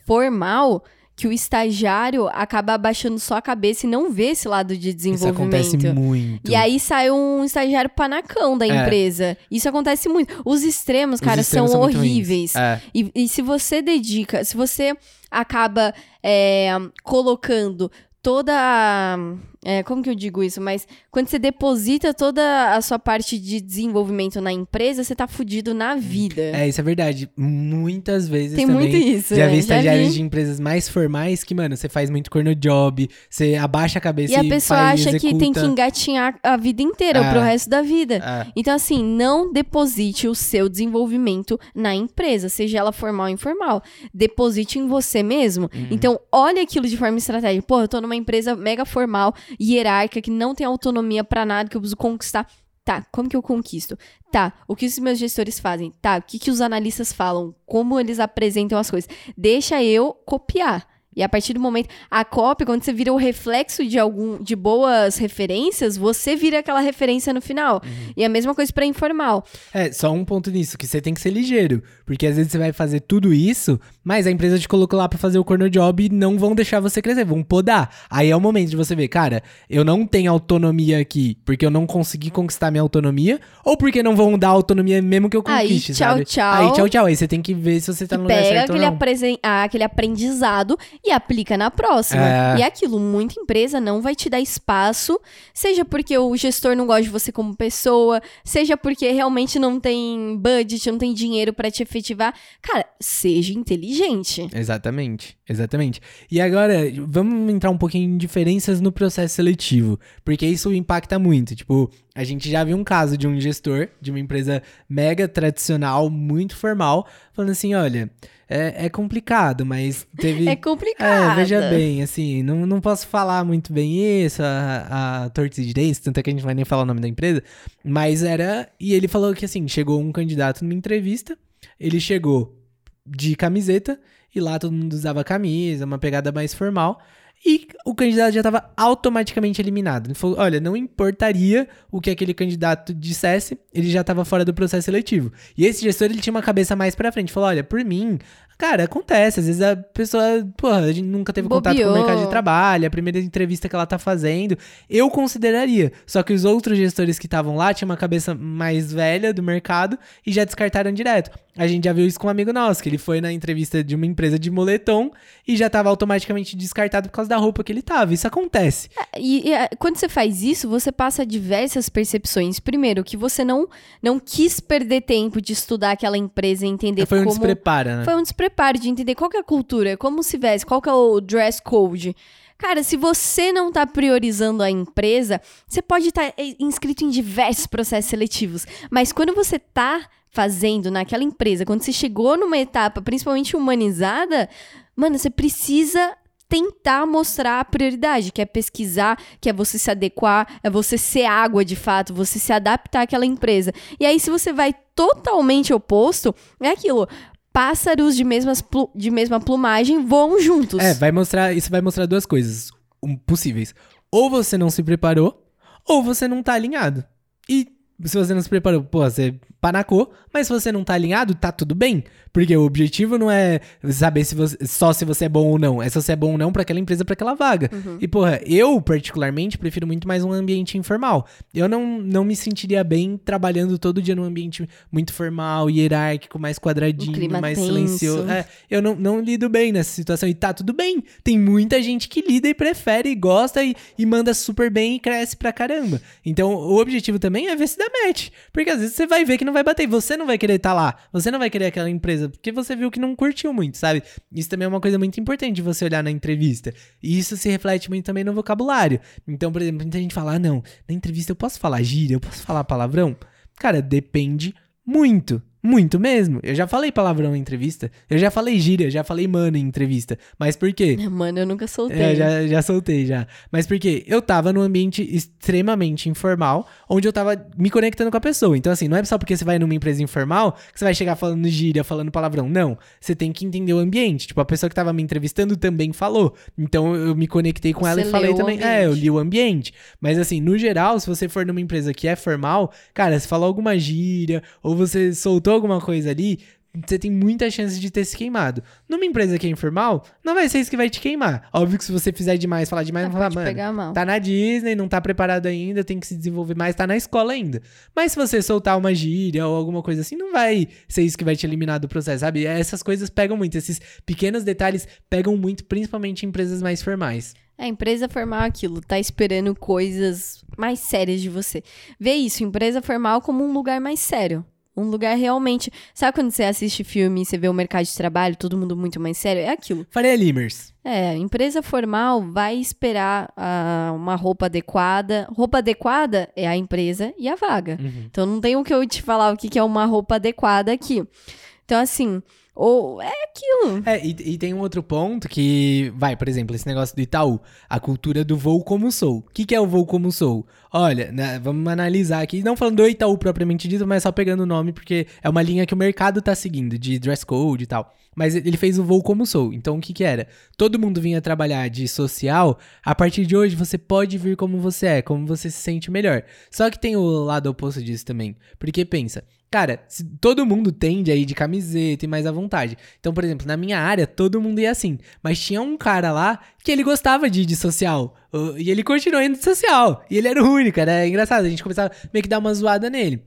formal que o estagiário acaba abaixando só a cabeça e não vê esse lado de desenvolvimento. Isso acontece muito. E aí sai um estagiário panacão da é. empresa. Isso acontece muito. Os extremos, cara, extremos são, são horríveis. É. E, e, se você dedica, se você acaba é, colocando toda. É, como que eu digo isso? Mas quando você deposita toda a sua parte de desenvolvimento na empresa, você tá fudido na vida. É, isso é verdade. Muitas vezes Tem também. muito isso. Já né? vi estagiários de empresas mais formais que, mano, você faz muito corno job, você abaixa a cabeça E e a pessoa faz, acha que tem que executa. engatinhar a vida inteira, É. pro resto da vida. É. Então, assim, não deposite o seu desenvolvimento na empresa, seja ela formal ou informal. Deposite em você mesmo. Uhum. Então, olha aquilo de forma estratégica. Pô, eu tô numa empresa mega formal, hierárquica, que não tem autonomia pra nada, que eu preciso conquistar. Tá, como que eu conquisto? Tá, o que os meus gestores fazem? Tá, o que, que os analistas falam? Como eles apresentam as coisas? Deixa eu copiar. E a partir do momento, a cópia, quando você vira o reflexo de algum de boas referências, você vira aquela referência no final. E a mesma coisa pra informal. É, só um ponto nisso, que você tem que ser ligeiro. Porque às vezes você vai fazer tudo isso, mas a empresa te colocou lá pra fazer o corner job e não vão deixar você crescer, vão podar. Aí é o momento de você ver, cara, eu não tenho autonomia aqui porque eu não consegui conquistar minha autonomia, ou porque não vão dar autonomia mesmo que eu Aí, conquiste, tchau, sabe? tchau. Aí, tchau, tchau. Aí você tem que ver se você tá no lugar certo ou aquele, não. apresen- ah, aquele aprendizado e aplica na próxima. É. E aquilo, muita empresa não vai te dar espaço, seja porque o gestor não gosta de você como pessoa, seja porque realmente não tem budget, não tem dinheiro pra te efetivar. Cara, seja inteligente. Exatamente, exatamente. E agora, vamos entrar um pouquinho em diferenças no processo seletivo, porque isso impacta muito. Tipo, a gente já viu um caso de um gestor de uma empresa mega tradicional, muito formal, falando assim: olha, é, é complicado, mas teve. É complicado. É, veja bem, assim, não, não posso falar muito bem isso, a, a torta e direito, tanto é que a gente não vai nem falar o nome da empresa, mas era. E ele falou que, assim, chegou um candidato numa entrevista, ele chegou de camiseta, e lá todo mundo usava camisa, uma pegada mais formal. E o candidato já estava automaticamente eliminado. Ele falou: olha, não importaria o que aquele candidato dissesse, ele já estava fora do processo seletivo. E esse gestor ele tinha uma cabeça mais pra frente. Falou: olha, por mim, cara, acontece. Às vezes a pessoa, porra, a gente nunca teve contato com o mercado de trabalho, a primeira entrevista que ela tá fazendo. Eu consideraria. Só que os outros gestores que estavam lá tinham uma cabeça mais velha do mercado e já descartaram direto. A gente já viu isso com um amigo nosso, que ele foi na entrevista de uma empresa de moletom e já tava automaticamente descartado por causa da roupa que ele tava. Isso acontece. E, e, é, quando você faz isso, você passa diversas percepções. Primeiro, que você não, não quis perder tempo de estudar aquela empresa e entender Foi um como... desprepara, né? Foi um despreparo de entender qual que é a cultura, como se veste, qual que é o dress code. Cara, se você não tá priorizando a empresa, você pode estar inscrito em diversos processos seletivos, mas quando você tá fazendo naquela empresa, quando você chegou numa etapa principalmente humanizada, mano, você precisa tentar mostrar a prioridade, que é pesquisar, que é você se adequar, é você ser água de fato, você se adaptar àquela empresa. E aí, se você vai totalmente oposto, é aquilo. Pássaros de, mesmas de mesma plumagem voam juntos. É, vai mostrar, isso vai mostrar duas coisas um, possíveis. Ou você não se preparou, ou você não tá alinhado. E se você não se preparou, pô, você panacou, mas se você não tá alinhado, tá tudo bem. Porque o objetivo não é saber se você, só se você é bom ou não, é se você é bom ou não pra aquela empresa, pra aquela vaga. E, porra, eu, particularmente, prefiro muito mais um ambiente informal. Eu não, não me sentiria bem trabalhando todo dia num ambiente muito formal, hierárquico, mais Um quadradinho, clima mais tenso. silencioso. É, eu não, não lido bem nessa situação. E tá tudo bem. Tem muita gente que lida e prefere, e gosta e, e manda super bem e cresce pra caramba. Então, o objetivo também é ver se dá match. Porque às vezes você vai ver que não vai bater. Você não vai querer estar lá. Você não vai querer aquela empresa. Porque você viu que não curtiu muito, sabe? Isso também é uma coisa muito importante de você olhar na entrevista. E isso se reflete muito também no vocabulário. Então, por exemplo, muita gente fala: ah, não, na entrevista eu posso falar gíria, eu posso falar palavrão. Cara, depende muito. Muito mesmo. Eu já falei palavrão em entrevista. Eu já falei gíria, já falei mano em entrevista. Mas por quê? Mano, eu nunca soltei. É, já, já soltei já. Mas por quê? Eu tava num ambiente extremamente informal, onde eu tava me conectando com a pessoa. Então, assim, não é só porque você vai numa empresa informal que você vai chegar falando gíria, falando palavrão. Não. Você tem que entender o ambiente. Tipo, a pessoa que tava me entrevistando também falou. Então, eu me conectei com ela Você e falei também. É, eu ambiente. li o ambiente. Mas, assim, no geral, se você for numa empresa que é formal, cara, se falou alguma gíria ou você soltou alguma coisa ali, você tem muita chance de ter se queimado. Numa empresa que é informal, não vai ser isso que vai te queimar. Óbvio que se você fizer demais, falar demais, vai falar, mano, pegar mal. tá na Disney, não tá preparado ainda, tem que se desenvolver mais, tá na escola ainda. Mas se você soltar uma gíria ou alguma coisa assim, não vai ser isso que vai te eliminar do processo, sabe? Essas coisas pegam muito, esses pequenos detalhes pegam muito, principalmente em empresas mais formais. A empresa formal é aquilo, tá esperando coisas mais sérias de você. Vê isso, empresa formal como um lugar mais sério. Um lugar realmente. Sabe quando você assiste filme e você vê o mercado de trabalho, todo mundo muito mais sério? É aquilo. Faria Limers. É, empresa formal vai esperar ah, uma roupa adequada. Roupa adequada é a empresa e a vaga. Uhum. Então não tem o que eu te falar o que que é uma roupa adequada aqui. Então, assim, ou é aquilo. É, e, e tem um outro ponto que, vai, por exemplo, esse negócio do Itaú, a cultura do voo como sou. O que, que é o voo como sou? Olha, né, vamos analisar aqui, não falando do Itaú propriamente dito, mas só pegando o nome, porque é uma linha que o mercado tá seguindo, de dress code e tal. Mas ele fez o voo como sou. Então o que que era? Todo mundo vinha trabalhar de social. A partir de hoje você pode vir como você é, como você se sente melhor. Só que tem o lado oposto disso também. Porque pensa, Cara, se todo mundo tende a ir de camiseta e mais à vontade. Então, por exemplo, na minha área, todo mundo ia assim. Mas tinha um cara lá que ele gostava de ir de social. uh, E ele continuou indo de social. E ele era o único, era engraçado. A gente começava meio que dar uma zoada nele.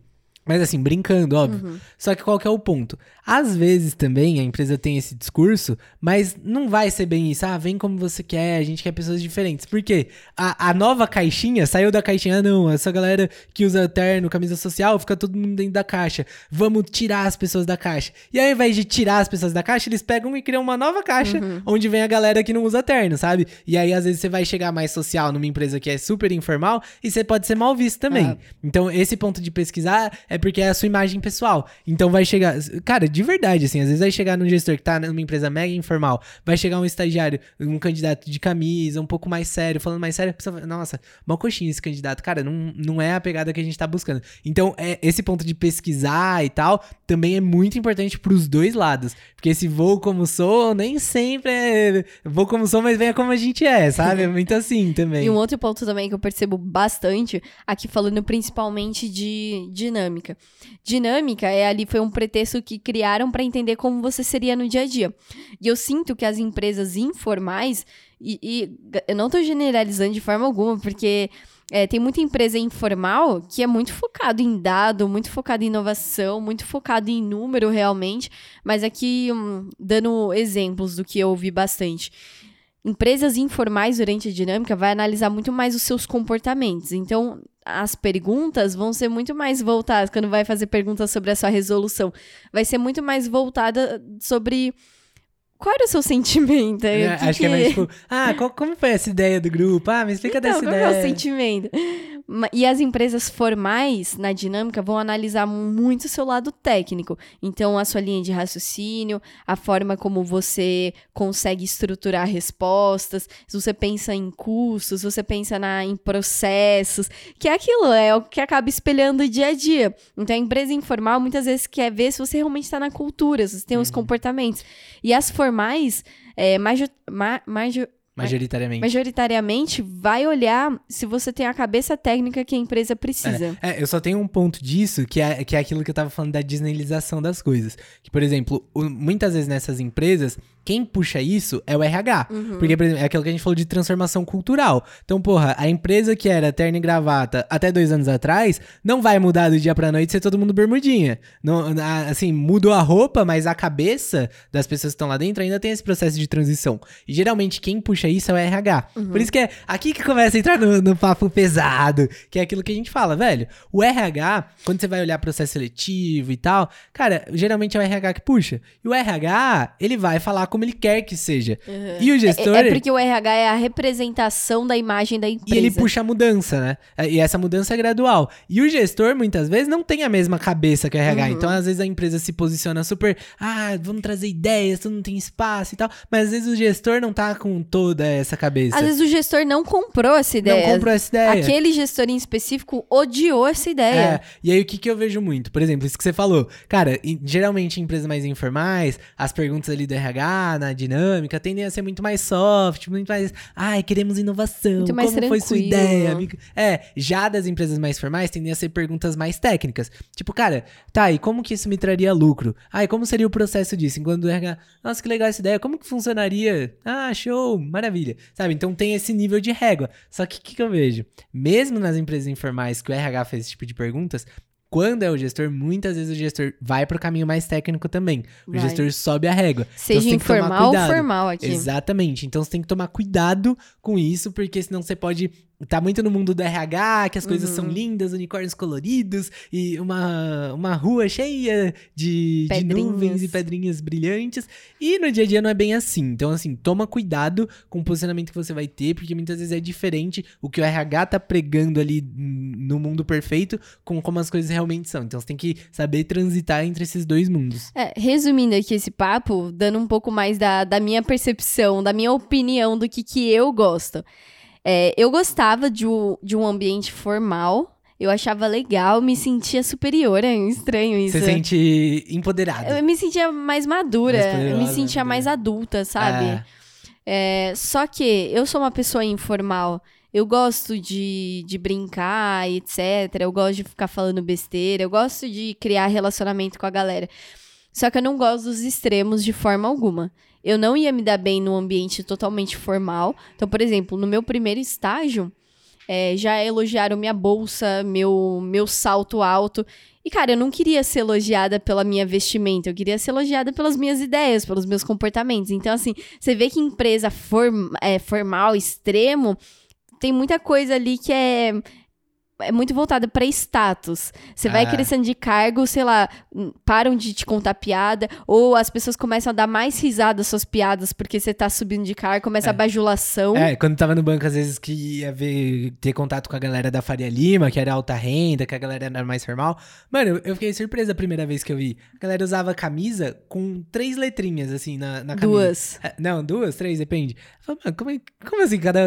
Mas assim, brincando, óbvio. Só que qual que é o ponto? Às vezes também a empresa tem esse discurso, mas não vai ser bem isso. Ah, vem como você quer, a gente quer pessoas diferentes. Por quê? A, a nova caixinha saiu da caixinha. Ah, não, essa galera que usa terno, camisa social, fica todo mundo dentro da caixa. Vamos tirar as pessoas da caixa. E ao invés de tirar as pessoas da caixa, eles pegam e criam uma nova caixa, onde vem a galera que não usa terno, sabe? E aí, às vezes, você vai chegar mais social numa empresa que é super informal e você pode ser mal visto também. É. Então, esse ponto de pesquisar é porque é a sua imagem pessoal. Então, vai chegar. Cara, de verdade, assim, às vezes vai chegar num gestor que tá numa empresa mega informal, vai chegar um estagiário, um candidato de camisa, um pouco mais sério, falando mais sério, pessoa nossa, mal coxinha esse candidato. Cara, não, não é a pegada que a gente tá buscando. Então, é, esse ponto de pesquisar e tal também é muito importante pros dois lados. Porque esse voo como sou, nem sempre é vou como sou, mas venha como a gente é, sabe? É muito assim também. E um outro ponto também que eu percebo bastante, aqui falando principalmente de dinâmica. Dinâmica é ali foi um pretexto que criaram para entender como você seria no dia a dia. E eu sinto que as empresas informais e, e eu não tô generalizando de forma alguma, porque é, tem muita empresa informal que é muito focado em dado, muito focado em inovação, muito focado em número realmente, mas aqui hum, dando exemplos do que eu ouvi bastante. Empresas informais durante a dinâmica vai analisar muito mais os seus comportamentos. Então, as perguntas vão ser muito mais voltadas quando vai fazer perguntas sobre a sua resolução. Vai ser muito mais voltada sobre qual era o seu sentimento? É, que acho que é mais tipo, ah, qual- como foi essa ideia do grupo? Ah, me explica então, dessa qual é o ideia. sentimento? E as empresas formais na dinâmica vão analisar muito o seu lado técnico. Então, a sua linha de raciocínio, a forma como você consegue estruturar respostas, se você pensa em custos, se você pensa na, em processos, que é aquilo, é o que acaba espelhando o dia a dia. Então, a empresa informal muitas vezes quer ver se você realmente está na cultura, se você tem Uhum. os comportamentos. E as formais, é, majo- ma- majo- Majoritariamente. majoritariamente vai olhar se você tem a cabeça técnica que a empresa precisa. É, eu só tenho um ponto disso, que é, que é aquilo que eu tava falando da disneylização das coisas. Que, por exemplo, o- muitas vezes nessas empresas, quem puxa isso é o RH. Uhum. Porque, por exemplo, é aquilo que a gente falou de transformação cultural. Então, porra, a empresa que era terno e gravata até dois anos atrás, não vai mudar do dia pra noite ser todo mundo bermudinha. Não, assim, mudou a roupa, mas a cabeça das pessoas que estão lá dentro ainda tem esse processo de transição. E geralmente quem puxa isso é o RH. Por isso que é aqui que começa a entrar no, no papo pesado, que é aquilo que a gente fala, velho. O RH, quando você vai olhar processo seletivo e tal, cara, geralmente é o RH que puxa. E o RH, ele vai falar como ele quer que seja. E o gestor. É, é porque o RH é a representação da imagem da empresa. E ele puxa a mudança, né? E essa mudança é gradual. E o gestor, muitas vezes, não tem a mesma cabeça que o RH. Uhum. Então, às vezes, a empresa se posiciona super. Ah, vamos trazer ideias, todo mundo tem espaço e tal. Mas às vezes o gestor não tá com essa cabeça. Às vezes o gestor não comprou essa ideia. não comprou essa ideia. Aquele gestor em específico odiou essa ideia. É, e aí o que, que eu vejo muito? Por exemplo, isso que você falou. Cara, geralmente em empresas mais informais, as perguntas ali do RH, na dinâmica, tendem a ser muito mais soft, muito mais. Ai, queremos inovação. Muito mais como foi sua tranquilo. ideia? amigo?" É, já das empresas mais formais tendem a ser perguntas mais técnicas. Tipo, cara, tá, e como que isso me traria lucro? E como seria o processo disso? Enquanto o RH, nossa, que legal essa ideia, como que funcionaria? Ah, show, maravilha. Sabe? Então tem esse nível de régua. Só que o que, que eu vejo? Mesmo nas empresas informais que o RH faz esse tipo de perguntas, quando é o gestor, muitas vezes o gestor vai pro caminho mais técnico também. O Vai. gestor sobe a régua. Seja então, que tomar informal ou formal aqui. Exatamente. Então você tem que tomar cuidado com isso, porque senão você pode tá muito no mundo do RH, que as coisas Uhum. são lindas, unicórnios coloridos e uma, uma rua cheia de, de nuvens e pedrinhas brilhantes. E no dia a dia não é bem assim. Então, assim, toma cuidado com o posicionamento que você vai ter, porque muitas vezes é diferente o que o RH tá pregando ali no mundo perfeito com como as coisas realmente são. Então você tem que saber transitar entre esses dois mundos. É, resumindo aqui esse papo, dando um pouco mais da, da minha percepção, da minha opinião do que, que eu gosto. É, eu gostava de, um- de um ambiente formal, eu achava legal, me sentia superior, é estranho isso. Você se sente empoderado. Eu me sentia mais madura, Mais eu me sentia né? mais adulta, sabe? É. É, só que eu sou uma pessoa informal. Eu gosto de, de brincar, etc. Eu gosto de ficar falando besteira. Eu gosto de criar relacionamento com a galera. Só que eu não gosto dos extremos de forma alguma. Eu não ia me dar bem num ambiente totalmente formal. Então, por exemplo, no meu primeiro estágio, é, já elogiaram minha bolsa, meu, meu salto alto. E, cara, eu não queria ser elogiada pela minha vestimenta, eu queria ser elogiada pelas minhas ideias, pelos meus comportamentos. Então, assim, você vê que empresa form, é, formal, extremo, tem muita coisa ali que é. É muito voltada pra status. Você vai Ah. crescendo de cargo, sei lá, param de te contar piada, ou as pessoas começam a dar mais risada às suas piadas porque você tá subindo de cargo, começa a bajulação. É, quando tava no banco, às vezes que ia ver, ter contato com a galera da Faria Lima, que era alta renda, que a galera era mais formal. Mano, eu- eu fiquei surpresa a primeira vez que eu vi. A galera usava camisa com três letrinhas, assim, na, na camisa. Duas. É, Não, duas, três, depende. Eu falei, mano, como, é- como assim, cada.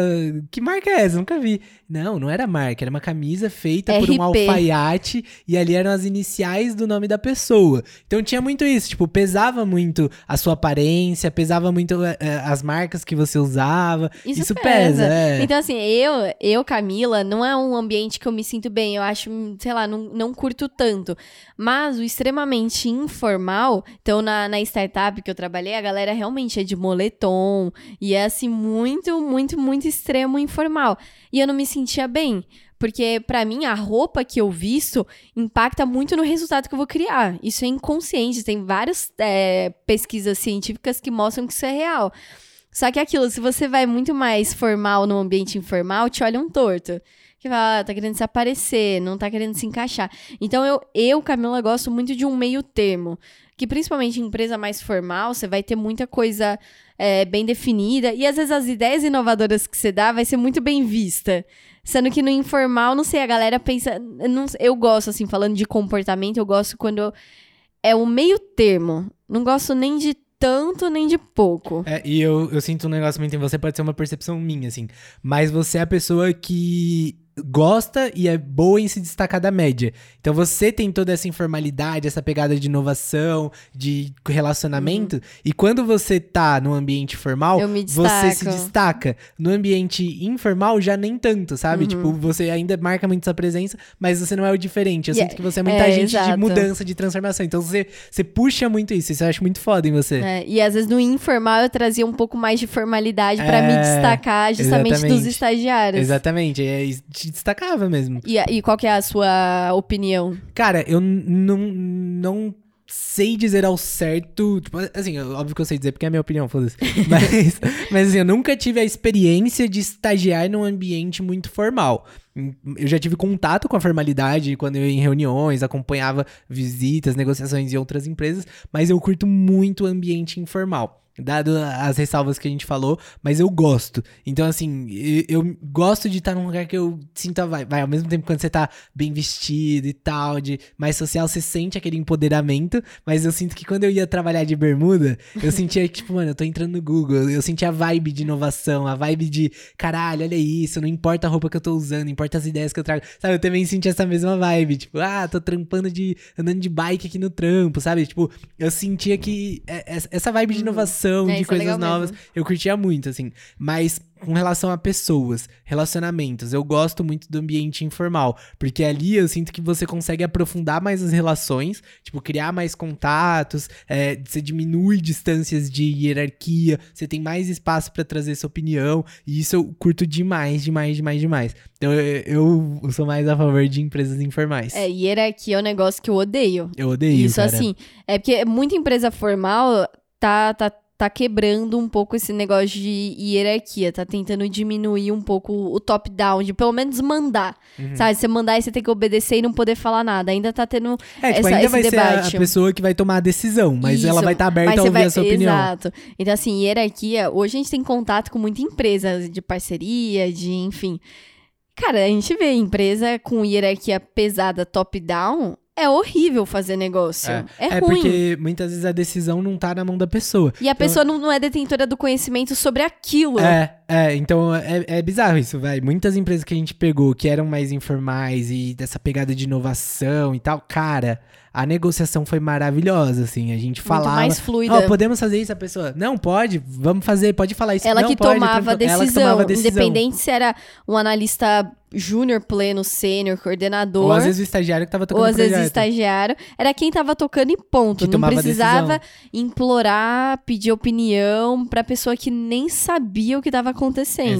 Que marca é essa? Nunca vi. Não, não era marca, era uma camisa feita por um RP. alfaiate e ali eram as iniciais do nome da pessoa. Então tinha muito isso, tipo, pesava muito a sua aparência, pesava muito é, é, as marcas que você usava. Isso, Isso pesa. pesa, é. Então, assim, eu, eu, Camila, não é um ambiente que eu me sinto bem. Eu acho, sei lá, não, não curto tanto. Mas o extremamente informal, então na, na startup que eu trabalhei, a galera realmente é de moletom. E é assim, muito, muito, muito extremo informal. E eu não me sentia bem. Porque, pra mim, a roupa que eu visto impacta muito no resultado que eu vou criar. Isso é inconsciente. Tem várias é, pesquisas científicas que mostram que isso é real. Só que é aquilo, se você vai muito mais formal no ambiente informal, te olham torto. Que fala, ah, tá querendo se aparecer, não tá querendo se encaixar. Então eu, eu, Camila, gosto muito de um meio termo. Que principalmente em empresa mais formal, você vai ter muita coisa é, bem definida. E às vezes as ideias inovadoras que você dá vai ser muito bem vista. Sendo que no informal, não sei, a galera pensa. Eu, não- eu gosto, assim, falando de comportamento, eu gosto quando é o meio termo. Não gosto nem de tanto, nem de pouco. É, e eu, eu sinto um negócio muito em você, pode ser uma percepção minha, assim. Mas você é a pessoa que gosta e é boa em se destacar da média. Então você tem toda essa informalidade, essa pegada de inovação, de relacionamento, e quando você tá no ambiente formal, você se destaca. No ambiente informal já nem tanto, sabe? Tipo, você ainda marca muito sua presença, mas você não é o diferente. Eu E sinto que você é muita é, gente de exato. mudança, de transformação. Então você, você puxa muito isso, isso eu acho muito foda em você. É, e às vezes no informal eu trazia um pouco mais de formalidade pra É, me destacar justamente dos exatamente. estagiários. Exatamente, é, te destacava mesmo. E, e qual que é a sua opinião? Cara, eu não, não sei dizer ao certo. Tipo, assim, óbvio que eu sei dizer porque é a minha opinião, foda-se. Mas, mas assim, eu nunca tive a experiência de estagiar num ambiente muito formal. Eu já tive contato com a formalidade quando eu ia em reuniões, acompanhava visitas, negociações em outras empresas, mas eu curto muito o ambiente informal. Dado as ressalvas que a gente falou, mas eu gosto. Então, assim, eu, gosto de estar num lugar que eu sinto vibe. Vai, ao mesmo tempo quando você tá bem vestido e tal, de mais social, você sente aquele empoderamento, mas eu sinto que quando eu ia trabalhar de bermuda, eu sentia que, tipo, mano, eu tô entrando no Google, eu sentia a vibe de inovação, a vibe de, caralho, olha isso, não importa a roupa que eu tô usando, importa as ideias que eu trago. Sabe, eu também senti essa mesma vibe, tipo, ah, tô trampando de, andando de bike aqui no trampo, sabe? Tipo, eu sentia que é- é- essa vibe de inovação, É, de é coisas novas, mesmo. eu curtia muito, assim. Mas com relação a pessoas, relacionamentos, eu gosto muito do ambiente informal, porque ali eu sinto que você consegue aprofundar mais as relações, tipo, criar mais contatos, é, você diminui distâncias de hierarquia, você tem mais espaço para trazer sua opinião, e isso eu curto demais, demais, demais, demais. Então eu, eu sou mais a favor de empresas informais. É, hierarquia é um negócio que eu odeio. Eu odeio, Isso, cara. assim, é porque muita empresa formal tá, tá, tá quebrando um pouco esse negócio de hierarquia, tá tentando diminuir um pouco o top-down, de pelo menos mandar, Uhum. sabe? Você mandar e você tem que obedecer e não poder falar nada. Ainda tá tendo É, tipo, essa- ainda esse vai ser a- a, debate. pessoa que vai tomar a decisão, mas ela Isso, vai estar aberta mas a ouvir vai- a sua opinião. Exato. Então, assim, hierarquia, hoje a gente tem contato com muita empresa de parceria, de, enfim. Cara, a gente vê empresa com hierarquia pesada top-down, é horrível fazer negócio. É, É ruim. porque muitas vezes a decisão não tá na mão da pessoa. E a pessoa não, não é detentora do conhecimento sobre aquilo. É, é, então é, é bizarro isso, vai. Muitas empresas que a gente pegou que eram mais informais e dessa pegada de inovação e tal, cara, a negociação foi maravilhosa, assim. A gente Muito falava. mais fluida. Ó, podemos fazer isso, a pessoa. Não, pode, vamos fazer, pode falar isso. ela, não, que pode, tomava decisão, Ela que tomava decisão. independente se era um analista júnior, pleno, sênior, coordenador. Ou às vezes o estagiário que tava tocando ou às vezes o estagiário, era quem tava tocando e ponto. Que não precisava implorar, pedir opinião pra pessoa que nem sabia o que tava acontecendo.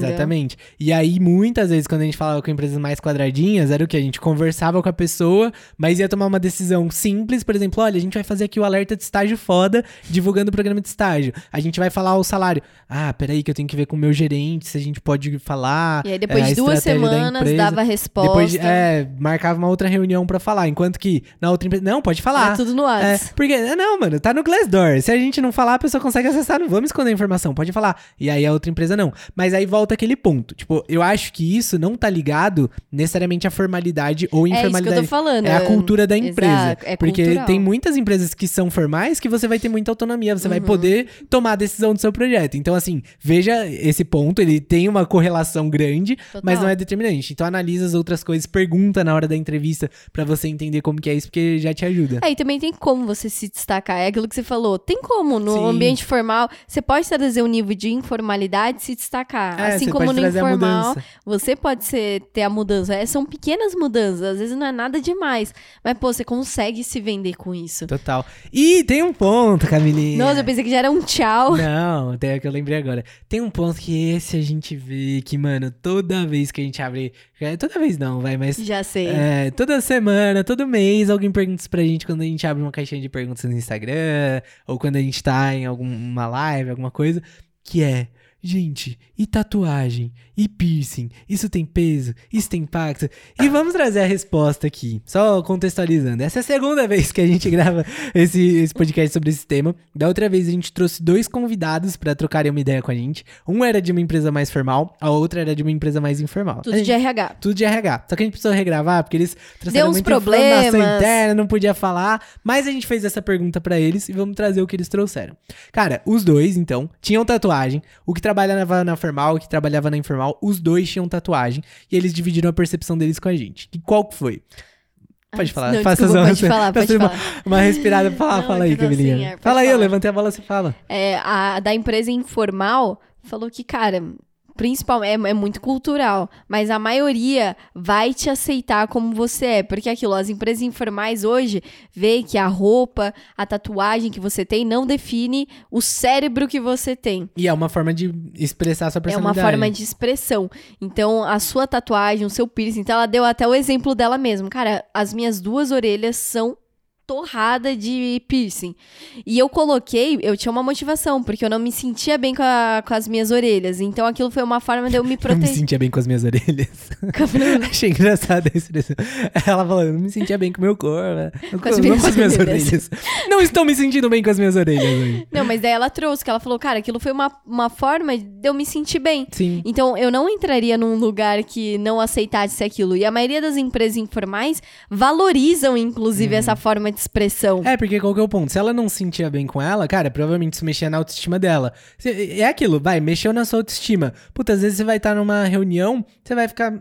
Exatamente. E aí, muitas vezes, quando a gente falava com empresas mais quadradinhas, era o que? A gente conversava com a pessoa, mas ia tomar uma decisão simples, por exemplo, olha, a gente vai fazer aqui o alerta de estágio foda, divulgando o programa de estágio. A gente vai falar o salário. Ah, peraí, que eu tenho que ver com o meu gerente se a gente pode falar. E aí, depois é, de duas da semanas, empresa. dava a resposta. Depois de, é, marcava uma outra reunião pra falar. Enquanto que na outra empresa. Não, pode falar. Era tudo no É, WhatsApp. porque, é, não, mano, tá no Glassdoor. Se a gente não falar, a pessoa consegue acessar, não vamos esconder a informação, pode falar. E aí a outra empresa não. Mas aí volta aquele ponto. Tipo, eu acho que isso não tá ligado necessariamente à formalidade ou É isso que eu informalidade. tô falando. É a cultura da empresa. Exato, é porque cultural. tem muitas empresas que são formais que você vai ter muita autonomia, você vai Uhum. poder tomar a decisão do seu projeto. Então, assim, veja esse ponto, ele tem uma correlação grande, mas Total. não é determinante. Então, analisa as outras coisas, pergunta na hora da entrevista pra você entender como que é isso, porque já te ajuda. É, e também tem como você se destacar. É aquilo que você falou. Tem como, no Sim. ambiente formal, você pode trazer um nível de informalidade se destacar. É, assim como no informal, você pode ser, ter a mudança. É, são pequenas mudanças, às vezes não é nada demais. Mas, pô, você consegue se vender com isso. Total. E tem um ponto, Camilinha. Nossa, eu pensei que já era um tchau. Não, o que eu lembrei agora. Tem um ponto que esse a gente vê que, mano, toda vez que a gente abre. é, Toda vez não, vai, mas. Já sei. É, toda semana, todo mês, alguém pergunta isso pra gente quando a gente abre uma caixinha de perguntas no Instagram, ou quando a gente tá em alguma live, alguma coisa, que é. Gente, e tatuagem? E piercing? Isso tem peso? Isso tem impacto? E vamos trazer a resposta aqui, só contextualizando. Essa é a segunda vez que a gente grava esse, esse podcast sobre esse tema. Da outra vez a gente trouxe dois convidados pra trocarem uma ideia com a gente. Um era de uma empresa mais formal, a outra era de uma empresa mais informal. Tudo gente- de RH. tudo de RH. Só que a gente precisou regravar porque eles trouxeram Deu uns muita problemas. informação interna, não podia falar. Mas a gente fez essa pergunta pra eles e vamos trazer o que eles trouxeram. Cara, os dois, então, tinham tatuagem. O que trabalhava na formal, que trabalhava na informal, os dois tinham tatuagem. E eles dividiram a percepção deles com a gente. E qual que foi? Pode Ah, falar. não, faça desculpa, pode falar, pode uma, falar. uma respirada. Fala, Não, fala aí, tudo assim, Camilinha. é, fala aí, eu falar. levantei a bola, você fala. É, a da empresa informal falou que, cara, principal é, é muito cultural, mas a maioria vai te aceitar como você é, porque aquilo, as empresas informais hoje vê que a roupa, a tatuagem que você tem não define o cérebro que você tem. E é uma forma de expressar a sua É uma personalidade. forma de expressão. Então, a sua tatuagem, o seu piercing, então ela deu até o exemplo dela mesma. Cara, as minhas duas orelhas são torrada de piercing. E eu coloquei, eu tinha uma motivação, porque eu não me sentia bem com, a- com as minhas orelhas. Então aquilo foi uma forma de eu me Eu me proteger. sentia bem com as minhas orelhas. Achei engraçada a expressão. Ela falou, eu não me sentia bem com o meu corpo. né? Com as não minhas com as minhas orelhas. orelhas. Não estou me sentindo bem com as minhas orelhas hoje. Não, mas daí ela trouxe, que ela falou, cara, aquilo foi uma, uma forma de eu me sentir bem. Sim. Então, eu não entraria num lugar que não aceitasse aquilo. E a maioria das empresas informais valorizam, inclusive, essa forma de expressão. É, porque qual que é o ponto? Se ela não se sentia bem com ela, cara, provavelmente isso mexia na autoestima dela. Cê- É aquilo, vai, mexeu na sua autoestima. Puta, às vezes você vai estar numa reunião, você vai ficar.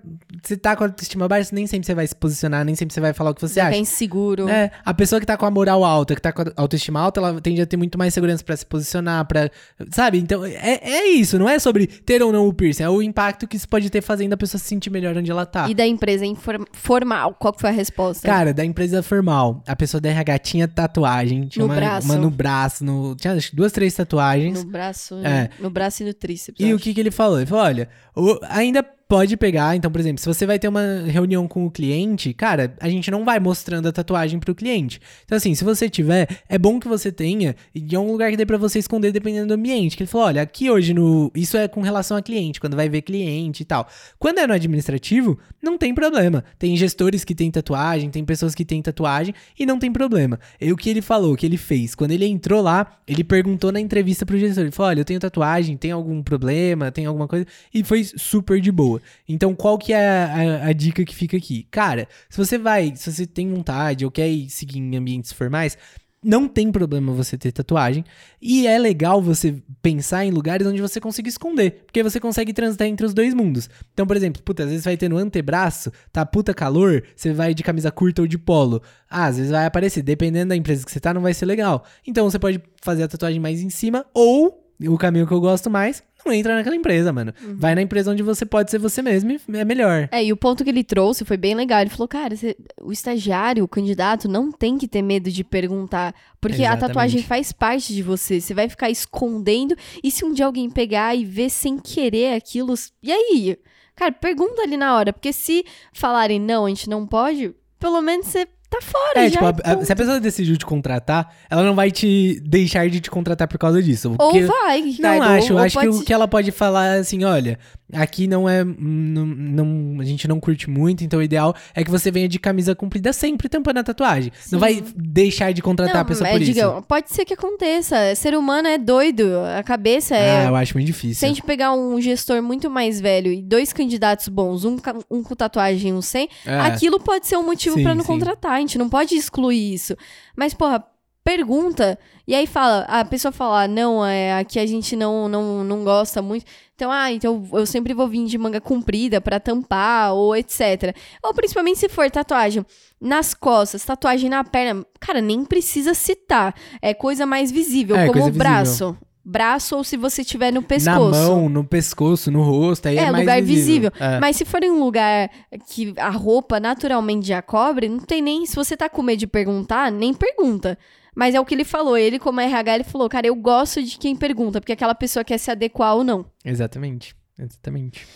Você tá com a autoestima baixa, nem sempre você vai se posicionar, nem sempre você vai falar o que você Fica acha. inseguro. É, a pessoa que tá com a moral alta, que tá com a autoestima alta, ela tende a ter muito mais segurança pra se posicionar, pra. Sabe? Então, é, é isso, não é sobre ter ou não o piercing, é o impacto que isso pode ter fazendo a pessoa se sentir melhor onde ela tá. E da empresa inform- formal, qual que foi a resposta? Cara, da empresa formal, a pessoa da RH tinha tatuagem, tinha No uma, braço. uma no braço, no, tinha duas, três tatuagens. no braço, É. no braço e no tríceps. E o que, que ele falou? Ele falou: olha, o- ainda pode pegar. Então, por exemplo, se você vai ter uma reunião com o cliente, cara, a gente não vai mostrando a tatuagem pro cliente. Então, assim, se você tiver, é bom que você tenha e é um lugar que dê pra você esconder dependendo do ambiente. Que ele falou: olha, aqui hoje no. Isso é com relação a cliente, quando vai ver cliente e tal. Quando é no administrativo, não tem problema. Tem gestores que têm tatuagem, tem pessoas que têm tatuagem e não tem problema. E o que ele falou, o que ele fez? Quando ele entrou lá, ele perguntou na entrevista pro gestor: ele falou: olha, eu tenho tatuagem, tem algum problema, tem alguma coisa? E foi super de boa. Então, qual que é a, a- dica que fica aqui? Cara, se você vai, se você tem vontade ou quer ir seguir em ambientes formais, não tem problema você ter tatuagem. E é legal você pensar em lugares onde você consiga esconder. Porque você consegue transitar entre os dois mundos. Então, por exemplo, puta, às vezes vai ter no antebraço, tá puta calor, você vai de camisa curta ou de polo. Ah, às vezes vai aparecer. Dependendo da empresa que você tá, não vai ser legal. Então você pode fazer a tatuagem mais em cima, ou o caminho que eu gosto mais, não entra naquela empresa, mano. Vai na empresa onde você pode ser você mesmo e é melhor. É, e o ponto que ele trouxe foi bem legal. Ele falou, cara, você- o estagiário, o candidato, não tem que ter medo de perguntar. Porque a Exatamente. tatuagem faz parte de você. Você vai ficar escondendo. E se um dia alguém pegar e ver sem querer aquilo. E aí? Cara, pergunta ali na hora. Porque se falarem não, a gente não pode, pelo menos você tá fora. É, já, tipo, a- a- ponto. se a pessoa decidiu te contratar, ela não vai te deixar de te contratar por causa disso. Ou vai, Não acho, eu ou, ou acho que pode o que ela pode falar é assim, olha, aqui não é, não, não- gente não curte muito, então o ideal é que você venha de camisa comprida sempre tampando a tatuagem. Sim. Não vai deixar de contratar Não, a pessoa é, por diga, isso. Pode ser que aconteça. Ser humano é doido. A cabeça é. Ah, eu acho muito Se difícil. a gente pegar um gestor muito mais velho e dois candidatos bons, um, um com tatuagem e um sem, É. aquilo pode ser um motivo pra não sim. contratar. A gente não pode excluir isso. Mas, porra, pergunta e aí fala, a pessoa fala, ah, não, é, aqui a gente não, não, não gosta muito. Então, ah, então eu sempre vou vir de manga comprida pra tampar ou etc. Ou principalmente se for tatuagem nas costas, tatuagem na perna, cara, nem precisa citar. É coisa mais visível, É, como o braço. Braço ou se você tiver no pescoço. Na mão, no pescoço, no rosto, aí é, É, mais lugar visível. É. Mas se for em um lugar que a roupa naturalmente já cobre, não tem nem. Se você tá com medo de perguntar, nem pergunta. Mas é o que ele falou. Ele, como RH, ele falou: Cara, eu gosto de quem pergunta, porque aquela pessoa quer se adequar ou não. Exatamente, exatamente.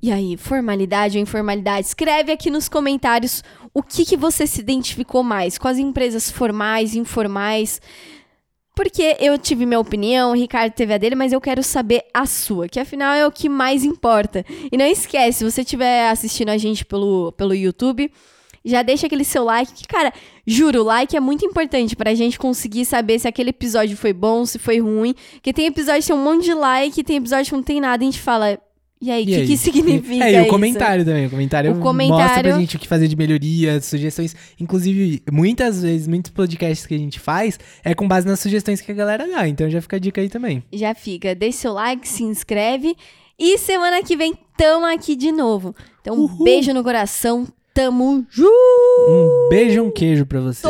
E aí, formalidade ou informalidade? Escreve aqui nos comentários o que, que você se identificou mais com as empresas formais, informais. Porque eu tive minha opinião, o Ricardo teve a dele, mas eu quero saber a sua, que afinal é o que mais importa. E não esquece, se você estiver assistindo a gente pelo, pelo YouTube, já deixa aquele seu like, que, cara, juro, o like é muito importante pra gente conseguir saber se aquele episódio foi bom, se foi ruim. Porque tem episódio que tem um monte de like, tem episódio que não tem nada, a gente fala, e aí, o que, que significa É, e o isso? comentário também. O comentário, O mostra comentário- pra gente o que fazer de melhoria, sugestões. Inclusive, muitas vezes, muitos podcasts que a gente faz é com base nas sugestões que a galera dá. Então já fica a dica aí também. Já fica, deixa seu like, se inscreve. E semana que vem tamo aqui de novo. Então, um Uhul. beijo no coração. Tamo junto! Um beijo, um queijo pra você.